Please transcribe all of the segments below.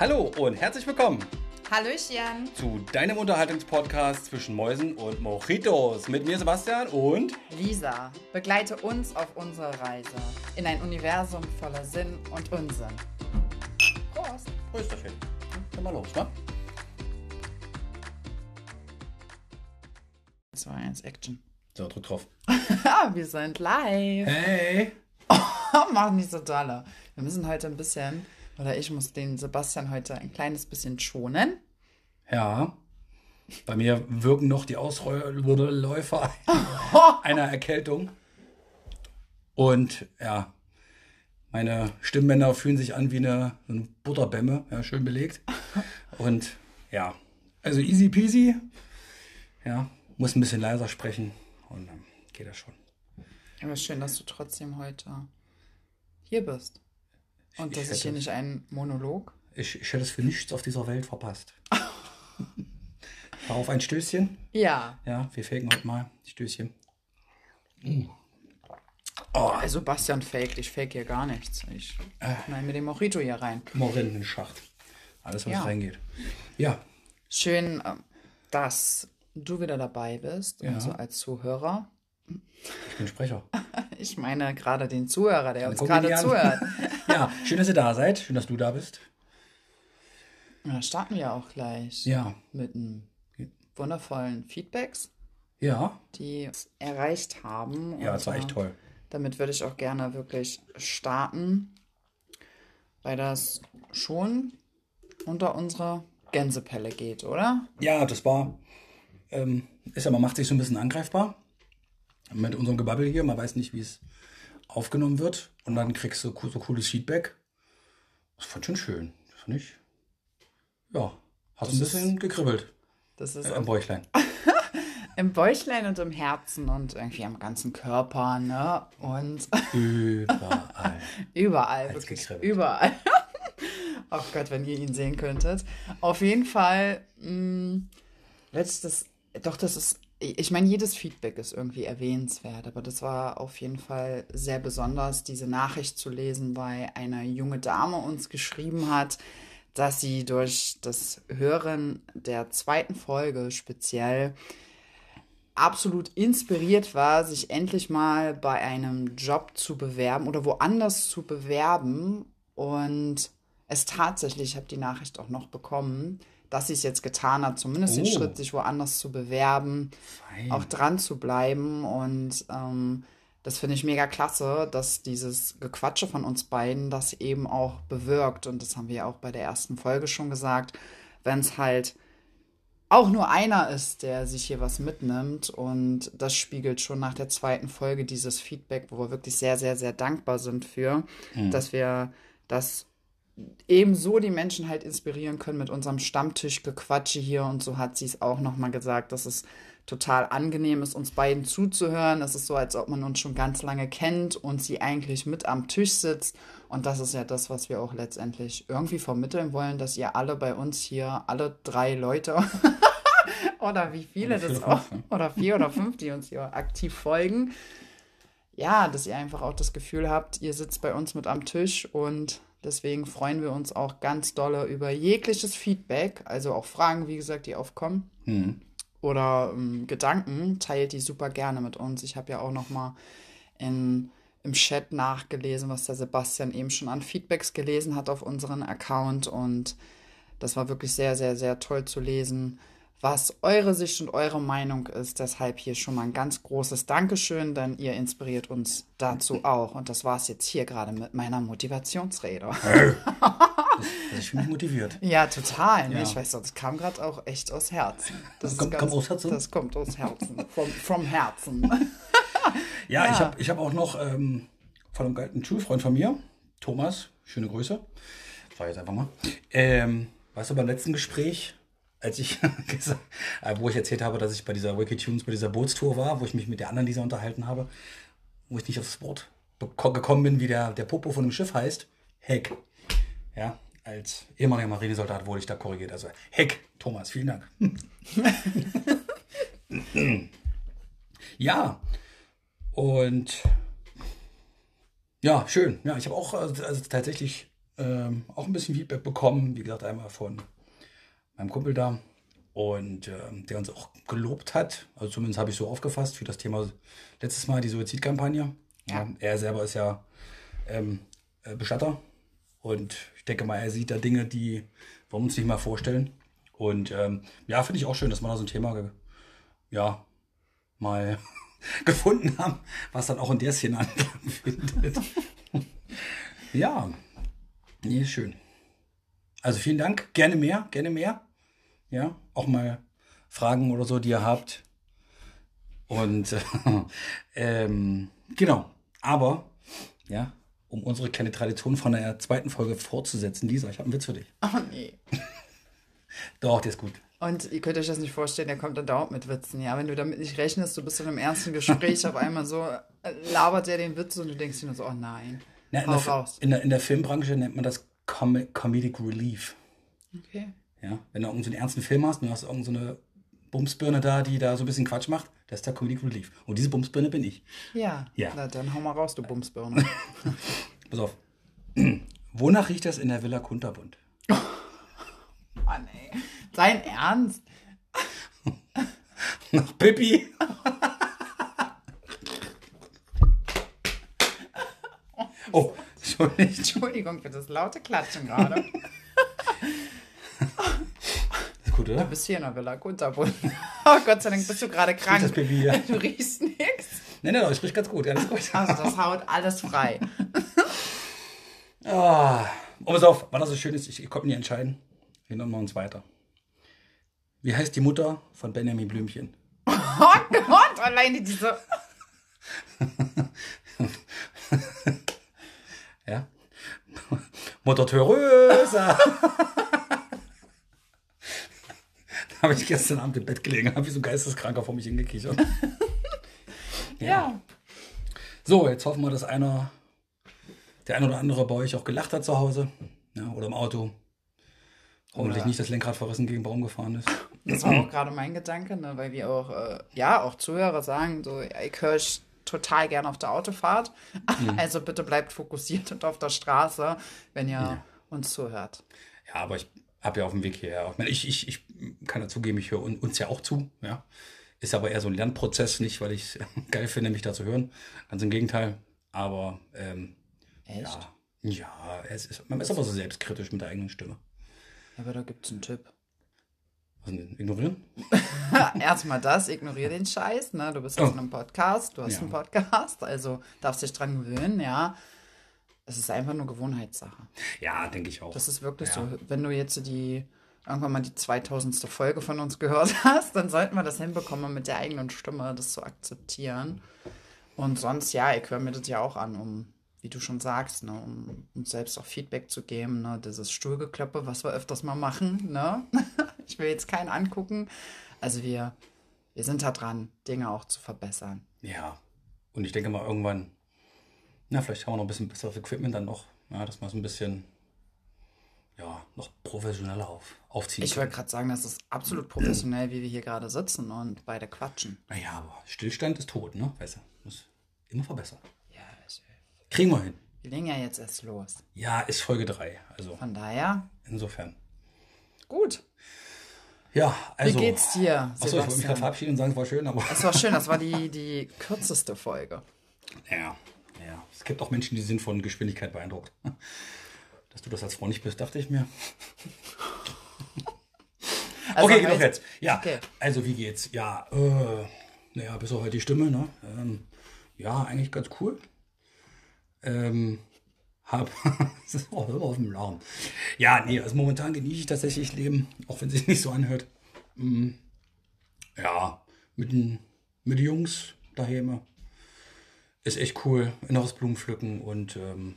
Hallo und herzlich willkommen Hallöchen. zu deinem Unterhaltungspodcast zwischen Mäusen und Mojitos. Mit mir Sebastian und Lisa, begleite uns auf unserer Reise in ein Universum voller Sinn und Unsinn. Prost. Prösterchen. Dann mal los, ne? 2, 1, Action. So, drück drauf. Ah, wir sind live. Hey! Mach nicht so dolle. Wir müssen heute ein bisschen, oder ich muss den Sebastian heute ein kleines bisschen schonen. Ja. Bei mir wirken noch die Ausläufer einer Erkältung. Und ja, meine Stimmbänder fühlen sich an wie eine, so eine Butterbämme, ja, schön belegt. Und ja, also easy peasy. Ja, muss ein bisschen leiser sprechen und dann geht das schon. Aber schön, dass du trotzdem heute hier bist. Und ich hätte- hier nicht einen Monolog. Ich, ich hätte es für nichts auf dieser Welt verpasst. Darauf ein Stößchen. Ja. Ja, wir faken heute mal Stößchen. Also Bastian faked, ich fake hier gar nichts. Ich Äh. knall mir den Mojito hier rein. Morinnenschacht. Alles, was Ja. reingeht. Ja, Schön, ähm, dass du wieder dabei bist, Ja. also als Zuhörer. Ich bin Sprecher. Ich meine gerade den Zuhörer, der uns gerade zuhört. Ja, schön, dass ihr da seid. Schön, dass du da bist. Da starten wir auch gleich Ja, mit einem wundervollen Feedbacks, ja, die uns erreicht haben. ja, das war echt toll. Damit würde ich auch gerne wirklich starten, weil das schon unter unsere Gänsepelle geht, oder? Ja, das war, ähm, ist ja, man macht sich so ein bisschen angreifbar mit unserem Gebabbel hier. Man weiß nicht, wie es aufgenommen wird. Und dann kriegst du so cooles Feedback. Das fand ich schon schön. Das fand ich, ja, hat ein ist- bisschen gekribbelt Das ist äh, am Bäuchlein. im Bäuchlein und im Herzen und irgendwie am ganzen Körper, ne? Und Überall. überall, Hat's wirklich gekribbelt. überall. oh Gott, wenn ihr ihn sehen könntet. Auf jeden Fall, mh, letztes, doch, das ist, ich meine, jedes Feedback ist irgendwie erwähnenswert, aber das war auf jeden Fall sehr besonders, diese Nachricht zu lesen, weil eine junge Dame uns geschrieben hat, dass sie durch das Hören der zweiten Folge speziell absolut inspiriert war, sich endlich mal bei einem Job zu bewerben oder woanders zu bewerben. Und es tatsächlich, ich habe die Nachricht auch noch bekommen, dass sie es jetzt getan hat, zumindest den Oh. Schritt, sich woanders zu bewerben, Fein. auch dran zu bleiben. Und ähm, das finde ich mega klasse, dass dieses Gequatsche von uns beiden das eben auch bewirkt. Und das haben wir ja auch bei der ersten Folge schon gesagt, wenn es halt auch nur einer ist, der sich hier was mitnimmt. Und das spiegelt schon nach der zweiten Folge dieses Feedback, wo wir wirklich sehr, sehr, sehr dankbar sind für, dass wir das ebenso die Menschen halt inspirieren können mit unserem Stammtischgequatsche hier. Und so hat sie es auch nochmal gesagt, dass es total angenehm ist, uns beiden zuzuhören. Es ist so, als ob man uns schon ganz lange kennt und sie eigentlich mit am Tisch sitzt. Und das ist ja das, was wir auch letztendlich irgendwie vermitteln wollen, dass ihr alle bei uns hier, alle drei Leute oder wie viele Oder das auch, oder vier oder fünf, die uns hier aktiv folgen, ja, dass ihr einfach auch das Gefühl habt, ihr sitzt bei uns mit am Tisch und deswegen freuen wir uns auch ganz dolle über jegliches Feedback, also auch Fragen, wie gesagt, die aufkommen. Hm. oder ähm, Gedanken, teilt die super gerne mit uns. Ich habe ja auch noch mal in, im Chat nachgelesen, was der Sebastian eben schon an Feedbacks gelesen hat auf unseren Account. Und das war wirklich sehr, sehr, sehr toll zu lesen, was eure Sicht und eure Meinung ist. Deshalb hier schon mal ein ganz großes Dankeschön, denn ihr inspiriert uns dazu auch. Und das war es jetzt hier gerade mit meiner Motivationsrede. Also ich mich motiviert. Ja, total. Ne? Ja. Ich weiß das kam gerade auch echt aus Herzen. Das, ist Kommt- kommt aus Herzen? Das kommt aus Herzen. Vom, vom Herzen. Ja, Ja. ich habe ich hab auch noch ähm, von einem alten Schulfreund von mir, Thomas, schöne Grüße. Ich jetzt einfach mal. Ähm, weißt du, beim letzten Gespräch, als ich äh, wo ich erzählt habe, dass ich bei dieser Wikitunes, bei dieser Bootstour war, wo ich mich mit der anderen dieser unterhalten habe, wo ich nicht aufs beko- gekommen bin, wie der, der Popo von dem Schiff heißt, Heck. Ja, als ehemaliger Marinesoldat wurde ich da korrigiert. Also Heck, Thomas, vielen Dank. ja, und ja, schön. Ja, ich habe auch also, also tatsächlich ähm, auch ein bisschen Feedback bekommen. Wie gesagt, einmal von meinem Kumpel da und ähm, der uns auch gelobt hat. Also zumindest habe ich so aufgefasst für das Thema letztes Mal, die Suizidkampagne. Ja. er selber ist ja ähm, äh, Bestatter und ich denke mal, er sieht da Dinge, die wir uns nicht mal vorstellen. Und ähm, ja, finde ich auch schön, dass man da so ein Thema ja, mal gefunden haben, was dann auch in der Szene Anklang findet. ja, nee, schön. Also vielen Dank, gerne mehr, gerne mehr. Ja, auch mal Fragen oder so, die ihr habt. Und äh, ähm, genau, aber ja, um unsere kleine Tradition von der zweiten Folge fortzusetzen, Lisa, ich habe einen Witz für dich. Oh nee. Doch, der ist gut. Und ihr könnt euch das nicht vorstellen, der kommt dann dauernd mit Witzen. Ja, wenn du damit nicht rechnest, du bist in einem ernsten Gespräch, auf einmal so äh, labert der den Witz und du denkst dir nur so, oh nein. Na, in, der, raus. In, der, in der Filmbranche nennt man das Com Comedic Relief. Okay. Ja, wenn du irgendeinen so ernsten Film hast und du hast irgendeine so Bumsbirne da, die da so ein bisschen Quatsch macht, das ist der Comedic Relief. Und diese Bumsbirne bin ich. Ja. Ja. Na, dann hau mal raus, du Bumsbirne. Pass auf. Wonach riecht das in der Villa Kunterbund? Mann, ey. Sein Ernst? Nach Pippi. oh, Entschuldigung. Entschuldigung für das laute Klatschen gerade. Gut, oder? Du bist hier in der Villa Kunterbund. Oh, Gott sei Dank bist du gerade krank. Das Baby, ja. Du riechst nichts. Nein, nein, ich riech ganz gut. Alles gut. Also, das haut alles frei. Ah, oh, pass auf, weil das so schön ist, ich, ich konnte nicht entscheiden. Wir nehmen uns weiter. Wie heißt die Mutter von Benjamin Blümchen? Oh Gott, alleine diese. ja. Mutter Theresa. habe ich gestern Abend im Bett gelegen, habe ich so geisteskranker vor mich hingekichert. ja. ja. So, jetzt hoffen wir, dass einer, der ein oder andere bei euch auch gelacht hat zu Hause ja, oder im Auto. Hoffentlich nicht das Lenkrad verrissen gegen Baum gefahren ist. Das war auch gerade mein Gedanke, ne, weil wir auch, äh, ja, auch Zuhörer sagen, so, ich höre total gerne auf der Autofahrt. Mhm. Also bitte bleibt fokussiert und auf der Straße, wenn ihr ja. uns zuhört. Ja, aber ich habe ja auf dem Weg hierher. Ich, ich, ich, kann dazugeben, ich höre uns ja auch zu. Ja. Ist aber eher so ein Lernprozess, nicht weil ich es geil finde, mich da zu hören. Ganz im Gegenteil. Aber ähm, Echt? Ja, ja es ist, man ist aber so selbstkritisch mit der eigenen Stimme. Aber da gibt es einen Tipp. Was denn? Ignorieren? Erstmal das, ignoriere den Scheiß. Ne? Du bist jetzt oh. in einem Podcast, du hast ja. einen Podcast, also darfst dich dran gewöhnen, ja. Es ist einfach nur Gewohnheitssache. Ja, denke ich auch. Das ist wirklich ja. so. Wenn du jetzt die irgendwann mal die 2000. Folge von uns gehört hast, dann sollten wir das hinbekommen, mit der eigenen Stimme das zu akzeptieren. Und sonst, ja, ich höre mir das ja auch an, um wie du schon sagst, ne, um uns selbst auch Feedback zu geben, ne, dieses Stuhlgeklöppe, was wir öfters mal machen, ne? ich will jetzt keinen angucken. Also wir, wir sind da dran, Dinge auch zu verbessern. Ja. Und ich denke mal irgendwann, na, vielleicht haben wir noch ein bisschen besseres Equipment dann noch, ja, dass man so ein bisschen ja, noch professioneller auf, aufziehen Ich wollte gerade sagen, das ist absolut professionell, wie wir hier gerade sitzen und beide quatschen. Naja, aber Stillstand ist tot, ne? Weißt du, muss immer verbessern. Kriegen wir hin. Wir legen ja jetzt erst los. Ja, ist Folge 3. Also Von daher. Insofern. Gut. Ja, also. Wie geht's dir? Achso, ich wollte mich gerade verabschieden und sagen, es war schön, aber. Es war schön, das war die, die kürzeste Folge. Ja, ja. Es gibt auch Menschen, die sind von Geschwindigkeit beeindruckt. Dass du das als Frau nicht bist, dachte ich mir. Also okay, genug jetzt. Ja, okay. also wie geht's? Ja, äh, naja, bis auf halt die Stimme, ne? Ähm, ja, eigentlich ganz cool ähm, habe. oh, auf dem Lachen. Ja, nee, also momentan genieße ich tatsächlich Leben, auch wenn es sich nicht so anhört. Mm, ja, mit den, mit den Jungs daheim. Ist echt cool. Inneres Blumen pflücken und ähm,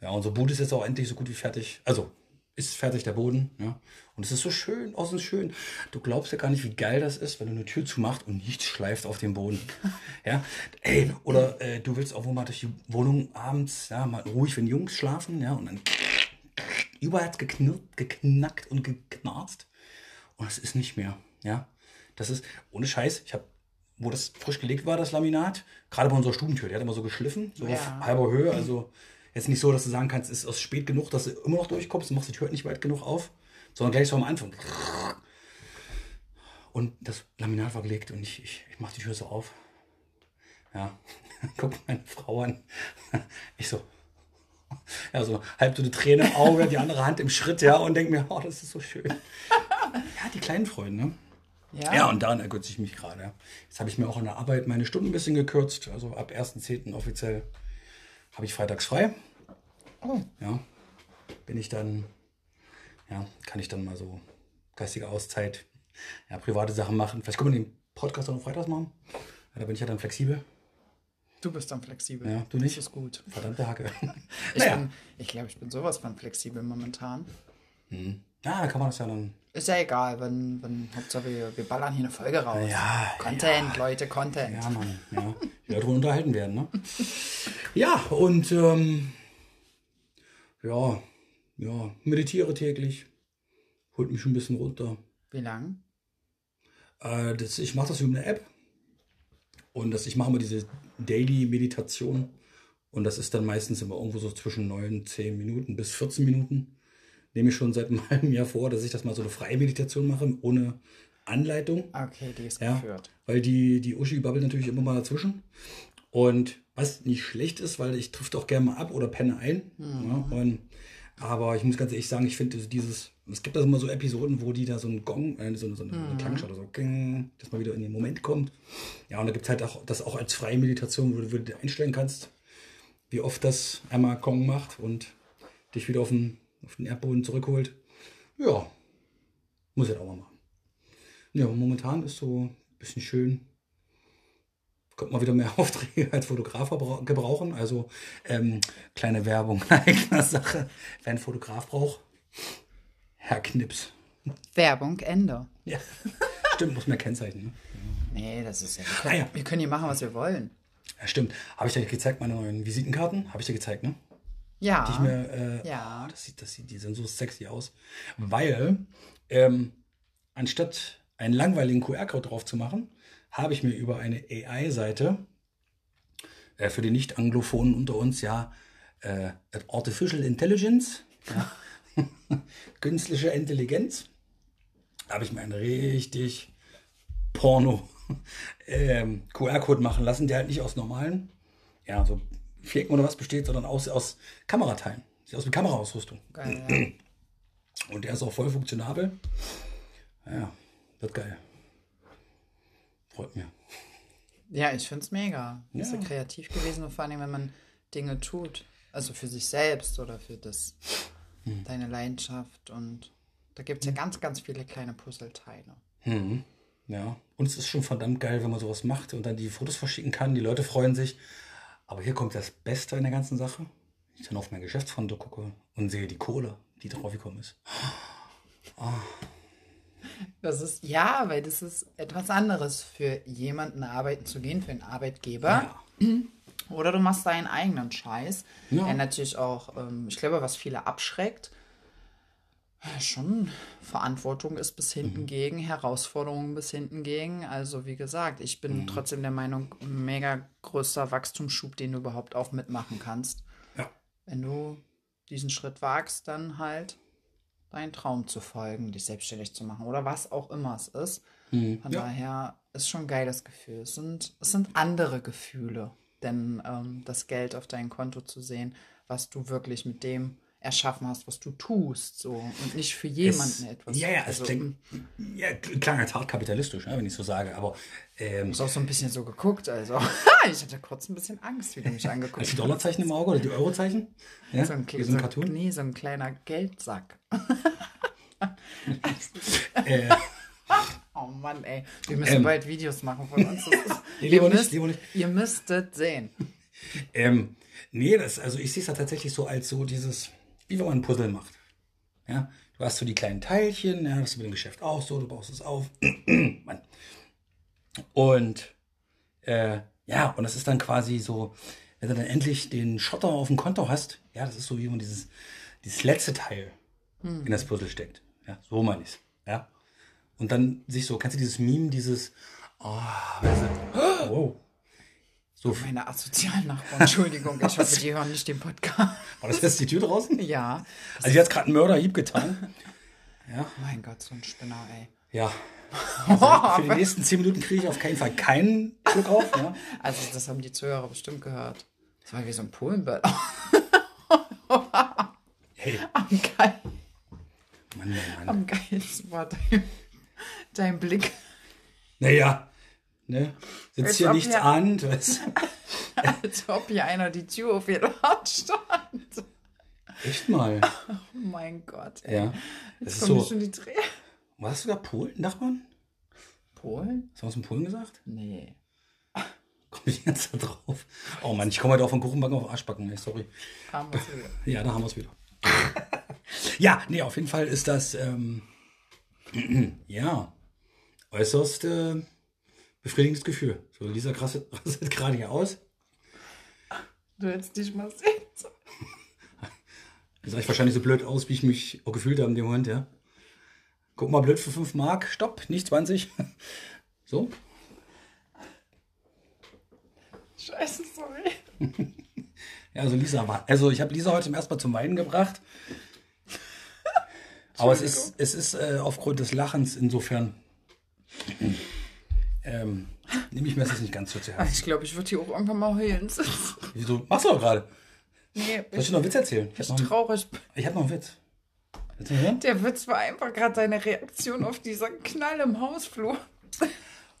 ja, unser Boot ist jetzt auch endlich so gut wie fertig. Also ist fertig der Boden. Ja. Und es ist so schön, außen schön. Du glaubst ja gar nicht, wie geil das ist, wenn du eine Tür zumacht und nichts schleift auf dem Boden. ja. Ey, oder äh, du willst auch wo mal durch die Wohnung abends, ja, mal ruhig, wenn die Jungs schlafen, ja, und dann überall hat geknirrt, geknackt und geknarzt. Und es ist nicht mehr. Ja. Das ist, ohne Scheiß, ich habe wo das frisch gelegt war, das Laminat, gerade bei unserer Stubentür, die hat immer so geschliffen, so ja. auf halber Höhe, also Jetzt nicht so, dass du sagen kannst, es ist spät genug, dass du immer noch durchkommst, du machst die Tür nicht weit genug auf, sondern gleich so am Anfang. Und das Laminat war gelegt und ich, ich, ich mache die Tür so auf. Ja, guck meine Frau an. Ich so, ja, so halb so eine Träne im Auge, die andere Hand im Schritt, ja, und denke mir, oh, das ist so schön. Ja, die kleinen Freunde, ne? Ja. ja, und daran ergötze ich mich gerade. Jetzt habe ich mir auch in der Arbeit meine Stunden ein bisschen gekürzt. Also ab 1.10. offiziell habe ich freitags frei. Oh. Ja, bin ich dann, ja, kann ich dann mal so geistige Auszeit, ja, private Sachen machen. Vielleicht können wir den Podcast auch noch freitags machen. Ja, da bin ich ja dann flexibel. Du bist dann flexibel. Ja, du nicht. Das ist gut. Verdammte Hacke. ich naja. ich glaube, ich bin sowas von flexibel momentan. Hm. Ja, da kann man das ja dann. Ist ja egal, wenn, wenn Hauptsache wir, wir ballern hier eine Folge raus. Ja. Content, ja. Leute, Content. Ja, Mann. Ja. Die darüber unterhalten werden, ne? ja, und ähm, ja, ja, meditiere täglich. Holt mich schon ein bisschen runter. Wie lang? Äh, das, ich mache das über eine App. Und das, ich mache immer diese Daily-Meditation. Und das ist dann meistens immer irgendwo so zwischen 9, 10 Minuten bis 14 Minuten. Nehme ich schon seit einem halben Jahr vor, dass ich das mal so eine freie Meditation mache, ohne Anleitung. Okay, die ist ja, geführt. Weil die, die Uschi babbelt natürlich immer mal dazwischen. Und was nicht schlecht ist, weil ich trifft auch gerne mal ab oder penne ein. Mhm. Ja, und, aber ich muss ganz ehrlich sagen, ich finde dieses es gibt da immer so Episoden, wo die da so einen Gong, äh, so, so eine, mhm. Klangschale, so, ging, dass man wieder in den Moment kommt. Ja, und da gibt es halt auch das auch als freie Meditation, wo du, wo du einstellen kannst, wie oft das einmal Gong macht und dich wieder auf den, auf den Erdboden zurückholt. Ja, muss ich auch mal machen. Ja, momentan ist so ein bisschen schön. Kommt mal wieder mehr Aufträge als Fotograf gebrauchen. Also ähm, kleine Werbung eigener Sache. Wer einen Fotograf braucht, Herr Knips. Werbung, Ende. Ja, stimmt, muss man kennzeichnen. Ne? Nee, das ist ja wir, können, ah, ja. wir können hier machen, was wir wollen. Ja, stimmt. Habe ich dir gezeigt, meine neuen Visitenkarten? Habe ich dir gezeigt, ne? Ja. Die ich mir, äh, ja. Oh, das sieht, das sieht, die sehen so sexy aus. Weil, ähm, anstatt einen langweiligen QR-Code drauf zu machen, habe ich mir über eine AI-Seite äh, für die Nicht-Anglophonen unter uns ja äh, Artificial Intelligence. Ja, künstliche Intelligenz. Habe ich mir einen richtig Porno ähm, QR-Code machen lassen, der halt nicht aus normalen, ja, so Vierecken oder was besteht, sondern aus, aus Kamerateilen. Sieht aus wie Kameraausrüstung. Geil, ja. Und der ist auch voll funktionabel. Ja, wird geil. Freut mich. Ja, ich finde es mega. Ja. Ist ja kreativ gewesen und vor allem, wenn man Dinge tut. Also für sich selbst oder für das hm. deine Leidenschaft und da gibt es ja ganz, ganz viele kleine Puzzleteile. Hm. Ja, und es ist schon verdammt geil, wenn man sowas macht und dann die Fotos verschicken kann. Die Leute freuen sich. Aber hier kommt das Beste in der ganzen Sache. Ich dann auf mein Geschäftskonto gucke und sehe die Kohle, die drauf gekommen ist. Oh. Das ist, ja, weil das ist etwas anderes für jemanden arbeiten zu gehen, für einen Arbeitgeber. Ja. Oder du machst deinen eigenen Scheiß. Ja. Der natürlich auch, ähm, ich glaube, was viele abschreckt, schon Verantwortung ist bis hinten mhm. gegen, Herausforderungen bis hinten gegen. Also wie gesagt, ich bin mhm. trotzdem der Meinung, mega größter Wachstumsschub, den du überhaupt auch mitmachen kannst. Ja. Wenn du diesen Schritt wagst, dann halt deinen Traum zu folgen, dich selbstständig zu machen oder was auch immer es ist. Mhm. Von ja. daher ist schon ein geiles Gefühl. Es sind, es sind andere Gefühle denn ähm, das Geld auf dein Konto zu sehen, was du wirklich mit dem erschaffen hast, was du tust, so und nicht für jemanden es, etwas. Ja, ja, es also, klingt, ja, klang jetzt hart kapitalistisch, ne, wenn ich so sage, aber ähm, du hast auch so ein bisschen so geguckt, also ich hatte kurz ein bisschen Angst, wie du mich angeguckt hast. Die Dollarzeichen im Auge oder die Eurozeichen? Ja? So ein, so ein Cartoon? Nee, so ein kleiner Geldsack. äh, Oh Mann, ey. Wir müssen ähm, bald Videos machen von uns. lieber nicht, lieber nicht. Ihr müsstet sehen. Ähm, nee, das, also ich sehe es ja tatsächlich so als so dieses, wie wenn man ein Puzzle macht. Ja, du hast so die kleinen Teilchen, ja, das ist mit dem Geschäft auch so, du baust es auf. Mann. Und äh, ja, und das ist dann quasi so, wenn du dann endlich den Schotter auf dem Konto hast, ja, das ist so wie man dieses, dieses letzte Teil hm. in das Puzzle steckt. Ja, so meine ich Ja. Und dann sich so, kennst du dieses Meme, dieses, oh, weißt du, wow. So, Meine asozialen Nachbarn, Entschuldigung, ich hoffe, die hören nicht den Podcast. war das jetzt die Tür draußen? Ja. Also jetzt gerade einen Mörderhieb getan. Ja, Mein Gott, so ein Spinner, ey. ja. Also für die nächsten zehn Minuten kriege ich auf keinen Fall keinen Schluck auf. Ja. Also, das haben die Zuhörer bestimmt gehört. Das war wie so ein Polenbett. Hey, Am, geil, Mann, Mann, Mann. am geilsten war dein, dein Blick. Naja, ne? Sitzt Als hier nichts hier- an. Du weißt. Als ob hier einer die Tür auf jeder Hand stand. Echt mal. Oh mein Gott, ey. Ja. Das Jetzt ist kommen so. schon die Tränen. Warst du da Polen, Nachbarn? Polen? Hast du was in Polen gesagt? Nee. Komm ich jetzt da drauf? Oh Mann, ich komme heute auch von Kuchenbacken auf Arschbacken. Ey, sorry. Haben wir wieder. Ja, da haben wir es wieder. ja, nee, auf jeden Fall ist das, ähm, ja, äußerst äh, befriedigendes Gefühl. So, Lisa rastet rastet gerade hier aus. Du hättest dich mal sehen. sollen. Da sah ich wahrscheinlich so blöd aus, wie ich mich auch gefühlt habe in dem Moment, ja. Guck mal, blöd für 5 Mark. Stopp, nicht 20. So. Scheiße, sorry. Ja, also Lisa war. Also ich habe Lisa heute zum ersten Mal zum Weinen gebracht. Aber es ist, es ist äh, aufgrund des Lachens insofern. Ähm, nehme ich mir das nicht ganz so zu Herzen. Ich glaube, ich würde hier auch irgendwann mal heulen. Wieso? Machst du doch gerade. Nee, Soll ich dir noch einen Witz erzählen? Ich ich habe noch, traurig. ich hab noch einen Witz. Der Witz war einfach gerade deine Reaktion auf diesen Knall im Hausflur.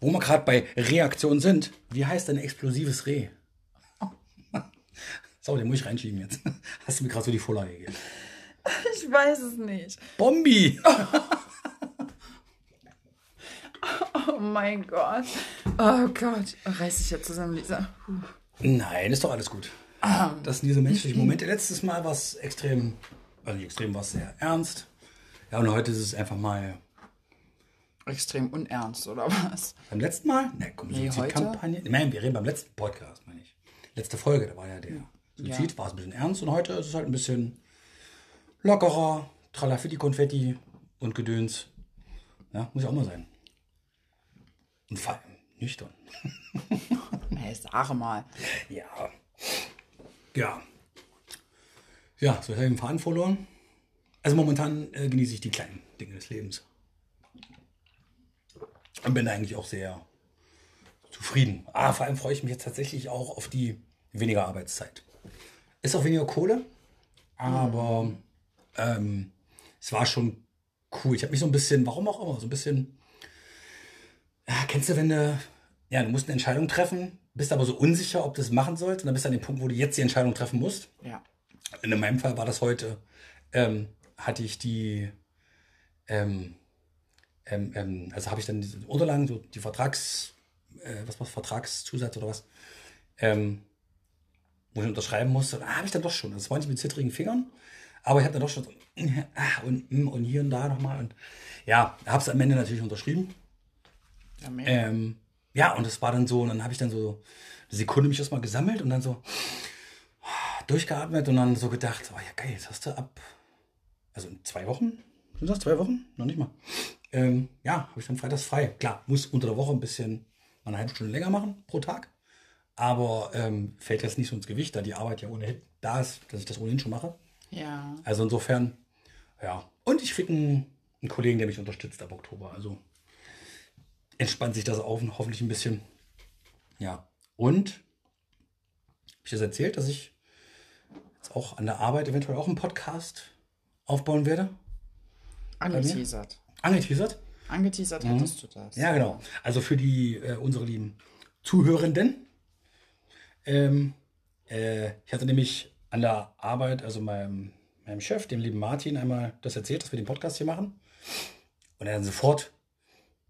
Wo wir gerade bei Reaktionen sind, wie heißt ein explosives Reh? So, den muss ich reinschieben jetzt. Hast du mir gerade so die Vorlage gegeben. Ich weiß es nicht. Bombi! Oh mein Gott. Oh Gott. Reiß dich jetzt zusammen, Lisa. Nein, ist doch alles gut. Das sind diese menschlichen Momente. Letztes Mal war es extrem, also extrem, war es sehr ernst. Ja, und heute ist es einfach mal. Extrem unernst, oder was? Beim letzten Mal? Ne, komm, Nee, Suizidkampagne. Nein, wir reden beim letzten Podcast, meine ich. Letzte Folge, da war ja der Suizid, war es ein bisschen ernst und heute ist es halt ein bisschen lockerer, Tralafitti, Konfetti und Gedöns. Ja, muss ja auch mal sein. Und vor allem nüchtern. Hey, sag mal. Ja. Ja. Ja, so habe ich den Faden verloren. Also momentan äh, genieße ich die kleinen Dinge des Lebens. Und bin eigentlich auch sehr zufrieden. Ah, vor allem freue ich mich jetzt tatsächlich auch auf die weniger Arbeitszeit. Ist auch weniger Kohle, aber ähm, es war schon cool. Ich habe mich so ein bisschen, warum auch immer, so ein bisschen, kennst du, wenn du, ja, du musst eine Entscheidung treffen, bist aber so unsicher, ob du es machen sollst und dann bist du an dem Punkt, wo du jetzt die Entscheidung treffen musst. Ja. Und in meinem Fall war das heute, ähm, hatte ich die, ähm, ähm, ähm, also habe ich dann diese Unterlagen, so die Vertrags, äh, was war Vertragszusatz oder was, ähm, wo ich unterschreiben musste. Ah, habe ich dann doch schon. Das war nicht mit zittrigen Fingern, aber ich habe dann doch schon so, ah, und, mm, und hier und da nochmal. Und ja, habe es am Ende natürlich unterschrieben. Ähm, ja, und es war dann so, und dann habe ich dann so eine Sekunde mich erstmal gesammelt und dann so durchgeatmet und dann so gedacht, oh ja geil, jetzt hast du ab, also in zwei Wochen, sind das zwei Wochen? Noch nicht mal. Ähm, ja, habe ich dann freitags frei. Klar, muss unter der Woche ein bisschen mal eine halbe Stunde länger machen pro Tag, aber ähm, fällt jetzt nicht so ins Gewicht, da die Arbeit ja ohnehin da ist, dass ich das ohnehin schon mache. Ja. Also insofern, ja. Und ich kriege einen, einen Kollegen, der mich unterstützt ab Oktober. Also entspannt sich das auf und hoffentlich ein bisschen. Ja. Und habe ich das erzählt, dass ich jetzt auch an der Arbeit eventuell auch einen Podcast aufbauen werde? Angeteasert. Angeteasert? Angeteasert hattest du das. Mhm. Ja, genau. Also für die äh, unsere lieben Zuhörenden. Ähm, äh, ich hatte nämlich an der Arbeit, also meinem, meinem Chef, dem lieben Martin, einmal das erzählt, dass wir den Podcast hier machen. Und er dann sofort,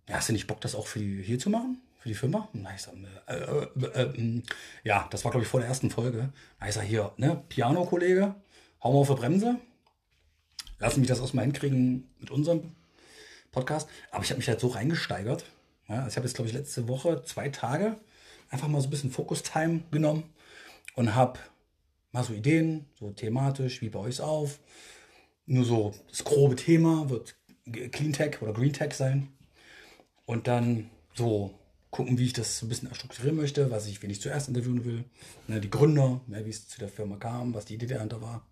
ja, hast du nicht Bock, das auch für die, hier zu machen? Für die Firma? Hab ich gesagt, äh, äh, äh, ja, das war, glaube ich, vor der ersten Folge. Hab ich gesagt, hier, ne, Piano-Kollege, hau mal auf die Bremse. Lass mich das erstmal hinkriegen mit unserem Podcast. Aber ich habe mich halt so reingesteigert. Ja, also ich habe jetzt, glaube ich, letzte Woche zwei Tage einfach mal so ein bisschen Focus-Time genommen und habe mal so Ideen, so thematisch, wie ich es auf. Nur so das grobe Thema wird Clean Tech oder Green Tech sein. Und dann so gucken, wie ich das ein bisschen strukturieren möchte, was ich, wen ich zuerst interviewen will. Ne, die Gründer, ne, wie es zu der Firma kam, was die Idee dahinter war.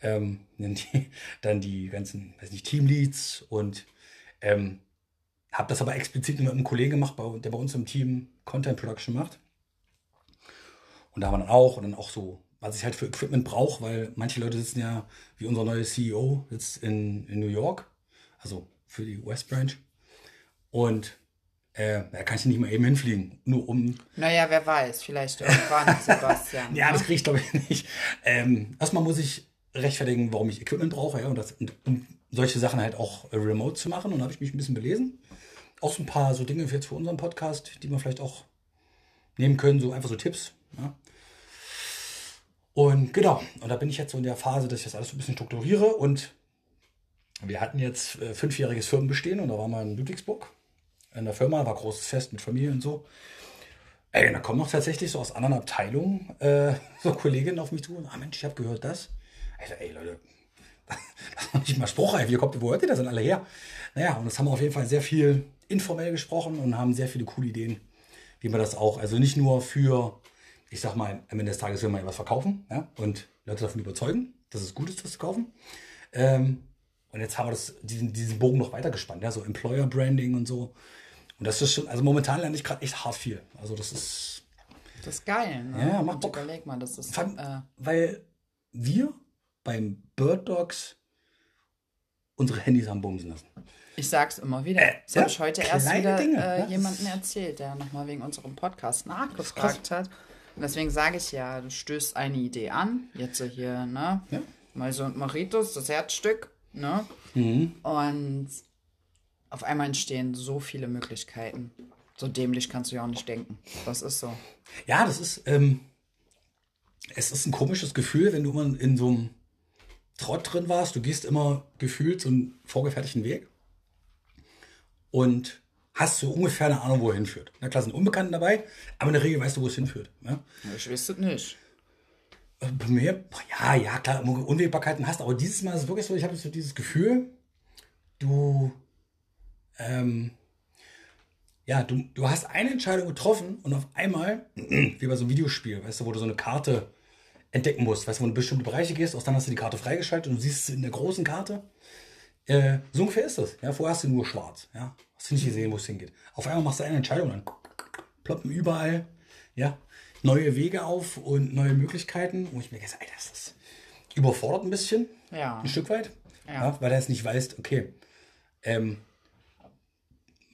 Ähm, dann, die, dann die ganzen, weiß nicht, Teamleads und ähm, habe das aber explizit mit einem Kollegen gemacht, der bei uns im Team Content Production macht. Und da haben wir dann auch und dann auch so, was ich halt für Equipment brauche, weil manche Leute sitzen ja, wie unser neuer CEO, sitzt in, in New York, also für die West Branch. Und äh, da kann ich nicht mal eben hinfliegen, nur um. Naja, wer weiß, vielleicht irgendwann, Sebastian. ja, das kriege ich glaube ich nicht. Ähm, erstmal muss ich rechtfertigen, warum ich Equipment brauche, ja, und das, um solche Sachen halt auch äh, remote zu machen. Und da habe ich mich ein bisschen belesen. Auch so ein paar so Dinge jetzt für unseren Podcast, die wir vielleicht auch nehmen können, so einfach so Tipps. Ja. Und genau, und da bin ich jetzt so in der Phase, dass ich das alles so ein bisschen strukturiere. Und wir hatten jetzt äh, fünfjähriges Firmenbestehen und da waren wir in Ludwigsburg in der Firma, war großes Fest mit Familie und so. Ey, da kommen auch tatsächlich so aus anderen Abteilungen äh, so Kolleginnen auf mich zu und, ah Mensch, ich habe gehört das. Ich so, ey Leute, das noch nicht mal spruchreif, hier kommt, wo hört ihr das denn alle her? Naja, und das haben wir auf jeden Fall sehr viel informell gesprochen und haben sehr viele coole Ideen, wie man das auch, also nicht nur für, ich sag mal, am Ende des Tages will man etwas verkaufen ja, und Leute davon überzeugen, dass es gut ist, das zu kaufen. Ähm, und jetzt haben wir das, diesen, diesen Bogen noch weiter gespannt, ja, so Employer Branding und so. Und das ist schon, also momentan lerne ich gerade echt hart viel. Also das ist. Das ist geil, ne? Ja, macht Bock. Überleg mal, das ist. Allem, äh, weil wir beim Bird Dogs unsere Handys haben bumsen lassen. Ich sag's immer wieder. Äh, das habe ich heute erst wieder Dinge, äh, jemanden erzählt, der nochmal wegen unserem Podcast nachgefragt hat. Und deswegen sage ich ja, du stößt eine Idee an, jetzt so hier, ne? Ja. Mal so ein Maritus, das Herzstück, ne? Mhm. Und auf einmal entstehen so viele Möglichkeiten. So dämlich kannst du ja auch nicht denken. Das ist so. Ja, das ist, ähm, es ist ein komisches Gefühl, wenn du immer in so einem Trott drin warst. Du gehst immer gefühlt so einen vorgefertigten Weg und hast so ungefähr eine Ahnung, wo er hinführt. Na klar sind Unbekannte dabei, aber in der Regel weißt du, wo es hinführt. Ja? Ich weiß es nicht. Äh, bei mir, ja, ja, klar, Unwägbarkeiten hast, aber dieses Mal ist es wirklich so, ich habe so dieses Gefühl, du ähm, ja, du, du hast eine Entscheidung getroffen und auf einmal, wie bei so einem Videospiel, weißt du, wo du so eine Karte entdecken musst, weißt du, wo du bestimmte Bereiche gehst, aus dann hast du die Karte freigeschaltet und du siehst sie in der großen Karte. Äh, so ungefähr ist das. Ja, vorher hast du nur schwarz. Ja, hast du nicht gesehen, wo es hingeht. Auf einmal machst du eine Entscheidung, dann ploppen überall ja, neue Wege auf und neue Möglichkeiten. Wo ich mir gesagt, Alter, das ist überfordert ein bisschen. Ja. Ein Stück weit. Ja. ja weil er es nicht weiß, okay, ähm,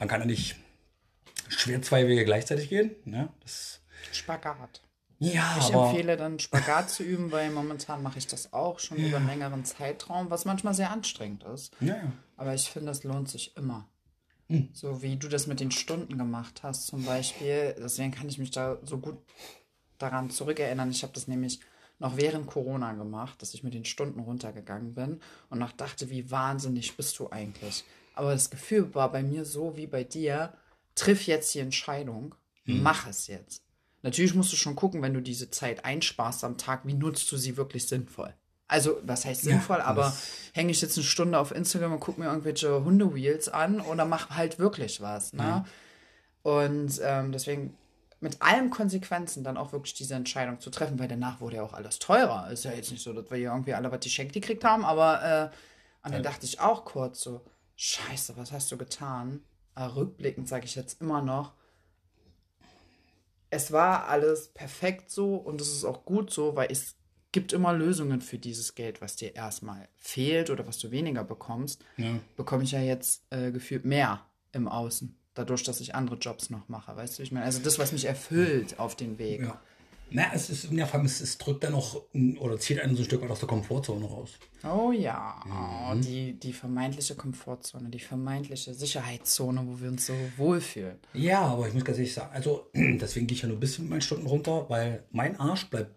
man kann ja nicht schwer zwei Wege gleichzeitig gehen. Ne? Das Spagat. Ja, ich empfehle dann Spagat zu üben, weil momentan mache ich das auch schon ja. über einen längeren Zeitraum, was manchmal sehr anstrengend ist. Ja. Aber ich finde, das lohnt sich immer. Hm. So wie du das mit den Stunden gemacht hast, zum Beispiel. Deswegen kann ich mich da so gut daran zurückerinnern. Ich habe das nämlich noch während Corona gemacht, dass ich mit den Stunden runtergegangen bin und noch dachte, wie wahnsinnig bist du eigentlich. Aber das Gefühl war bei mir so wie bei dir, triff jetzt die Entscheidung, hm. mach es jetzt. Natürlich musst du schon gucken, wenn du diese Zeit einsparst am Tag, wie nutzt du sie wirklich sinnvoll? Also, was heißt sinnvoll, ja, aber hänge ich jetzt eine Stunde auf Instagram und gucke mir irgendwelche Hundewheels an oder mach halt wirklich was, ne? Ja. Und ähm, deswegen mit allen Konsequenzen dann auch wirklich diese Entscheidung zu treffen, weil danach wurde ja auch alles teurer. Ist ja jetzt nicht so, dass wir hier irgendwie alle was geschenkt gekriegt haben, aber äh, und dann dachte ich auch kurz so, Scheiße, was hast du getan? Aber rückblickend sage ich jetzt immer noch, es war alles perfekt so und es ist auch gut so, weil es gibt immer Lösungen für dieses Geld, was dir erstmal fehlt oder was du weniger bekommst. Ja. Bekomme ich ja jetzt äh, gefühlt mehr im Außen, dadurch, dass ich andere Jobs noch mache. Weißt du, ich meine, also das, was mich erfüllt auf den Weg. Ja. Na, es ist, ja, vor allem, es, es drückt dann noch oder zieht einen so ein Stück weit aus der Komfortzone raus. Oh ja, mhm. die, die vermeintliche Komfortzone, die vermeintliche Sicherheitszone, wo wir uns so wohlfühlen. Ja, aber ich muss ganz ehrlich sagen, also deswegen gehe ich ja nur ein bisschen mit meinen Stunden runter, weil mein Arsch bleibt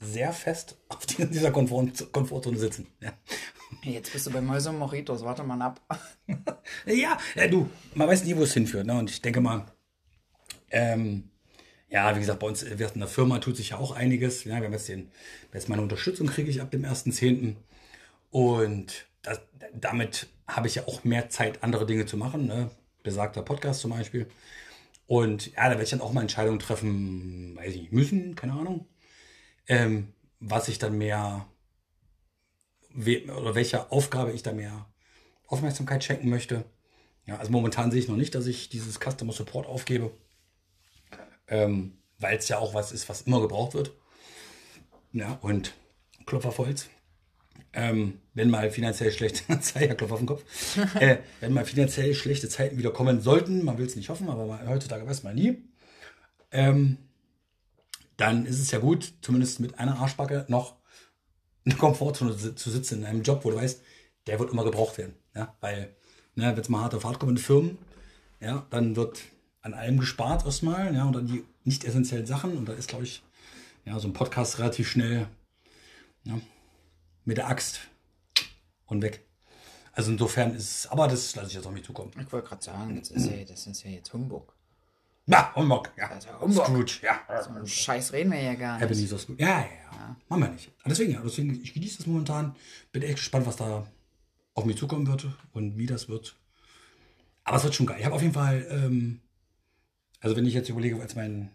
sehr fest auf dieser Komfort Komfortzone sitzen. Ja. Jetzt bist du bei Mäuse und Moritos, warte mal ab. ja, ja, du, man weiß nie, wo es hinführt. Ne? Und ich denke mal, ähm, ja, wie gesagt, bei uns in der Firma tut sich ja auch einiges. Ja, wir haben jetzt, den, jetzt meine Unterstützung kriege ich ab dem 1.10. Und das, damit habe ich ja auch mehr Zeit, andere Dinge zu machen. Ne? Besagter Podcast zum Beispiel. Und ja, da werde ich dann auch mal Entscheidungen treffen, weiß ich nicht, müssen, keine Ahnung. Ähm, was ich dann mehr, we- oder welcher Aufgabe ich da mehr Aufmerksamkeit schenken möchte. Ja, also momentan sehe ich noch nicht, dass ich dieses Customer Support aufgebe. Ähm, weil es ja auch was ist, was immer gebraucht wird. Ja, und Klopf auf Holz. Ähm, wenn mal finanziell schlechte Zeiten, ja, Klopf auf den Kopf, äh, wenn mal finanziell schlechte Zeiten wieder kommen sollten, man will es nicht hoffen, aber heutzutage weiß man nie, ähm, dann ist es ja gut, zumindest mit einer Arschbacke noch in der Komfortzone zu sitzen, in einem Job, wo du weißt, der wird immer gebraucht werden. Ja? Weil, ne, wenn es mal hart auf hart kommt in Firmen, ja, dann wird an allem gespart erstmal, ja, und dann die nicht essentiellen Sachen. Und da ist, glaube ich, ja, so ein Podcast relativ schnell ja, mit der Axt und weg. Also insofern ist es, aber das lasse ich jetzt auf mich zukommen. Ich wollte gerade sagen, das ist, ja, das ist ja jetzt Humbug. Na, Humbug, ja. ist ja Humbug. Scrooge, ja. So einen Scheiß reden wir ja gar nicht. Ebenezer Scrooge. Ja, ja, ja. Machen wir nicht. Aber deswegen, ja, deswegen, ich genieße das momentan. Bin echt gespannt, was da auf mich zukommen wird und wie das wird. Aber es wird schon geil. Ich habe auf jeden Fall, ähm, also wenn ich jetzt überlege, als mein,